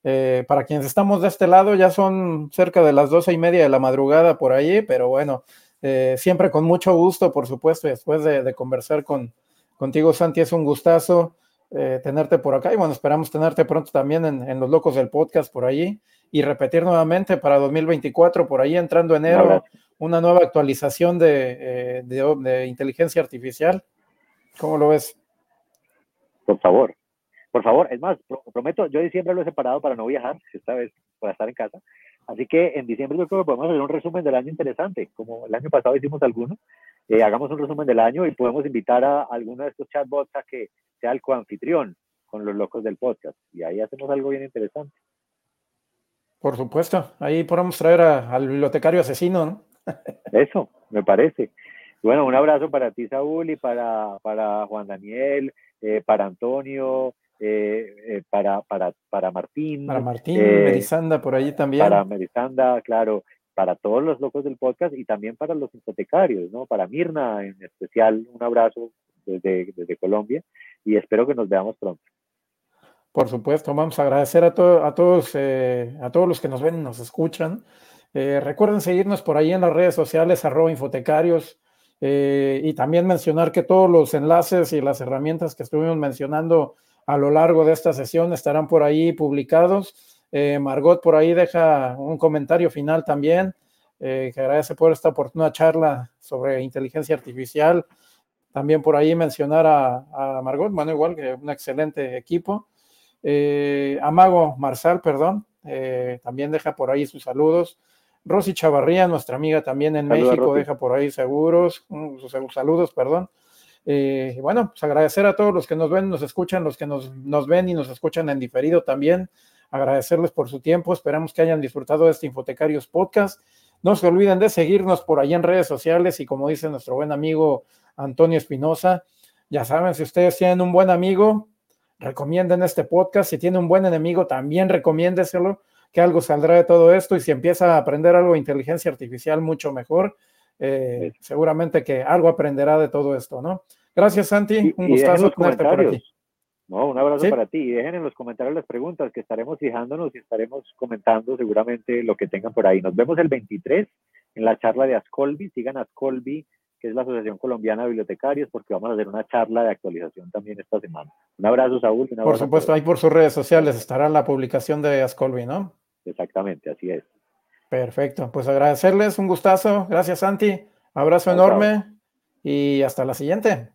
Eh, para quienes estamos de este lado, ya son cerca de las doce y media de la madrugada por ahí, pero bueno, siempre con mucho gusto, por supuesto, después de, conversar con, contigo, Santi, es un gustazo tenerte por acá y bueno, esperamos tenerte pronto también en, en, Los Locos del Podcast por allí y repetir nuevamente para 2024, por ahí entrando enero, una nueva actualización eh, de, inteligencia artificial. ¿Cómo lo ves? Por favor, por favor, es más, prometo, yo diciembre lo he separado para no viajar, esta vez para estar en casa. Así que en diciembre yo creo que podemos hacer un resumen del año interesante, como el año pasado hicimos alguno. Eh, hagamos un resumen del año y podemos invitar a alguno de estos chatbots a que sea el coanfitrión con los locos del podcast. Y ahí hacemos algo bien interesante. Por supuesto, ahí podemos traer al bibliotecario asesino, ¿no? Eso, me parece. Bueno, un abrazo para ti, Saúl, y para, para Juan Daniel, eh, para Antonio, eh, eh, para, para, para Martín. Para Martín, Merisanda, por allí también. Para Merisanda, claro, para todos los locos del podcast y también para los hipotecarios, ¿no? Para Mirna en especial, un abrazo desde, desde Colombia y espero que nos veamos pronto. Por supuesto, vamos a agradecer a, a todos, a todos los que nos ven y nos escuchan. Recuerden seguirnos por ahí en las redes sociales, arroba infotecarios, eh, y también mencionar que todos los enlaces y las herramientas que estuvimos mencionando a lo largo de esta sesión estarán por ahí publicados. Eh, Margot por ahí deja un comentario final también, que agradece por esta oportuna charla sobre inteligencia artificial. También por ahí mencionar a, a Margot, bueno, igual que un excelente equipo. Amago Marsal, perdón, también deja por ahí sus saludos. Rosy Chavarría, nuestra amiga también en México, deja por ahí seguros, saludos, perdón. Eh, bueno, pues agradecer a todos los que nos ven, nos escuchan, los que nos, nos, ven y nos escuchan en diferido también. Agradecerles por su tiempo. Esperamos que hayan disfrutado de este Infotecarios Podcast. No se olviden de seguirnos por allá en redes sociales y como dice nuestro buen amigo Antonio Espinosa, ya saben, si ustedes tienen un buen amigo, recomienden este podcast. Si tiene un buen enemigo, también recomiéndeselo que algo saldrá de todo esto y si empieza a aprender algo de inteligencia artificial, mucho mejor. Eh, seguramente que algo aprenderá de todo esto, ¿no? Gracias, Santi. Un gustazo tenerte por aquí. No, un abrazo para ti. Y dejen en los comentarios las preguntas que estaremos fijándonos y estaremos comentando seguramente lo que tengan por ahí. Nos vemos el 23 en la charla de Ascolbi. Sigan Ascolbi, que es la Asociación Colombiana de Bibliotecarios, porque vamos a hacer una charla de actualización también esta semana. Un abrazo, Saúl. por supuesto, ahí por sus redes sociales estará la publicación de Ascolbi, ¿no? Exactamente, así es. Perfecto, pues agradecerles, un gustazo. Gracias, Santi. Abrazo enorme y hasta la siguiente.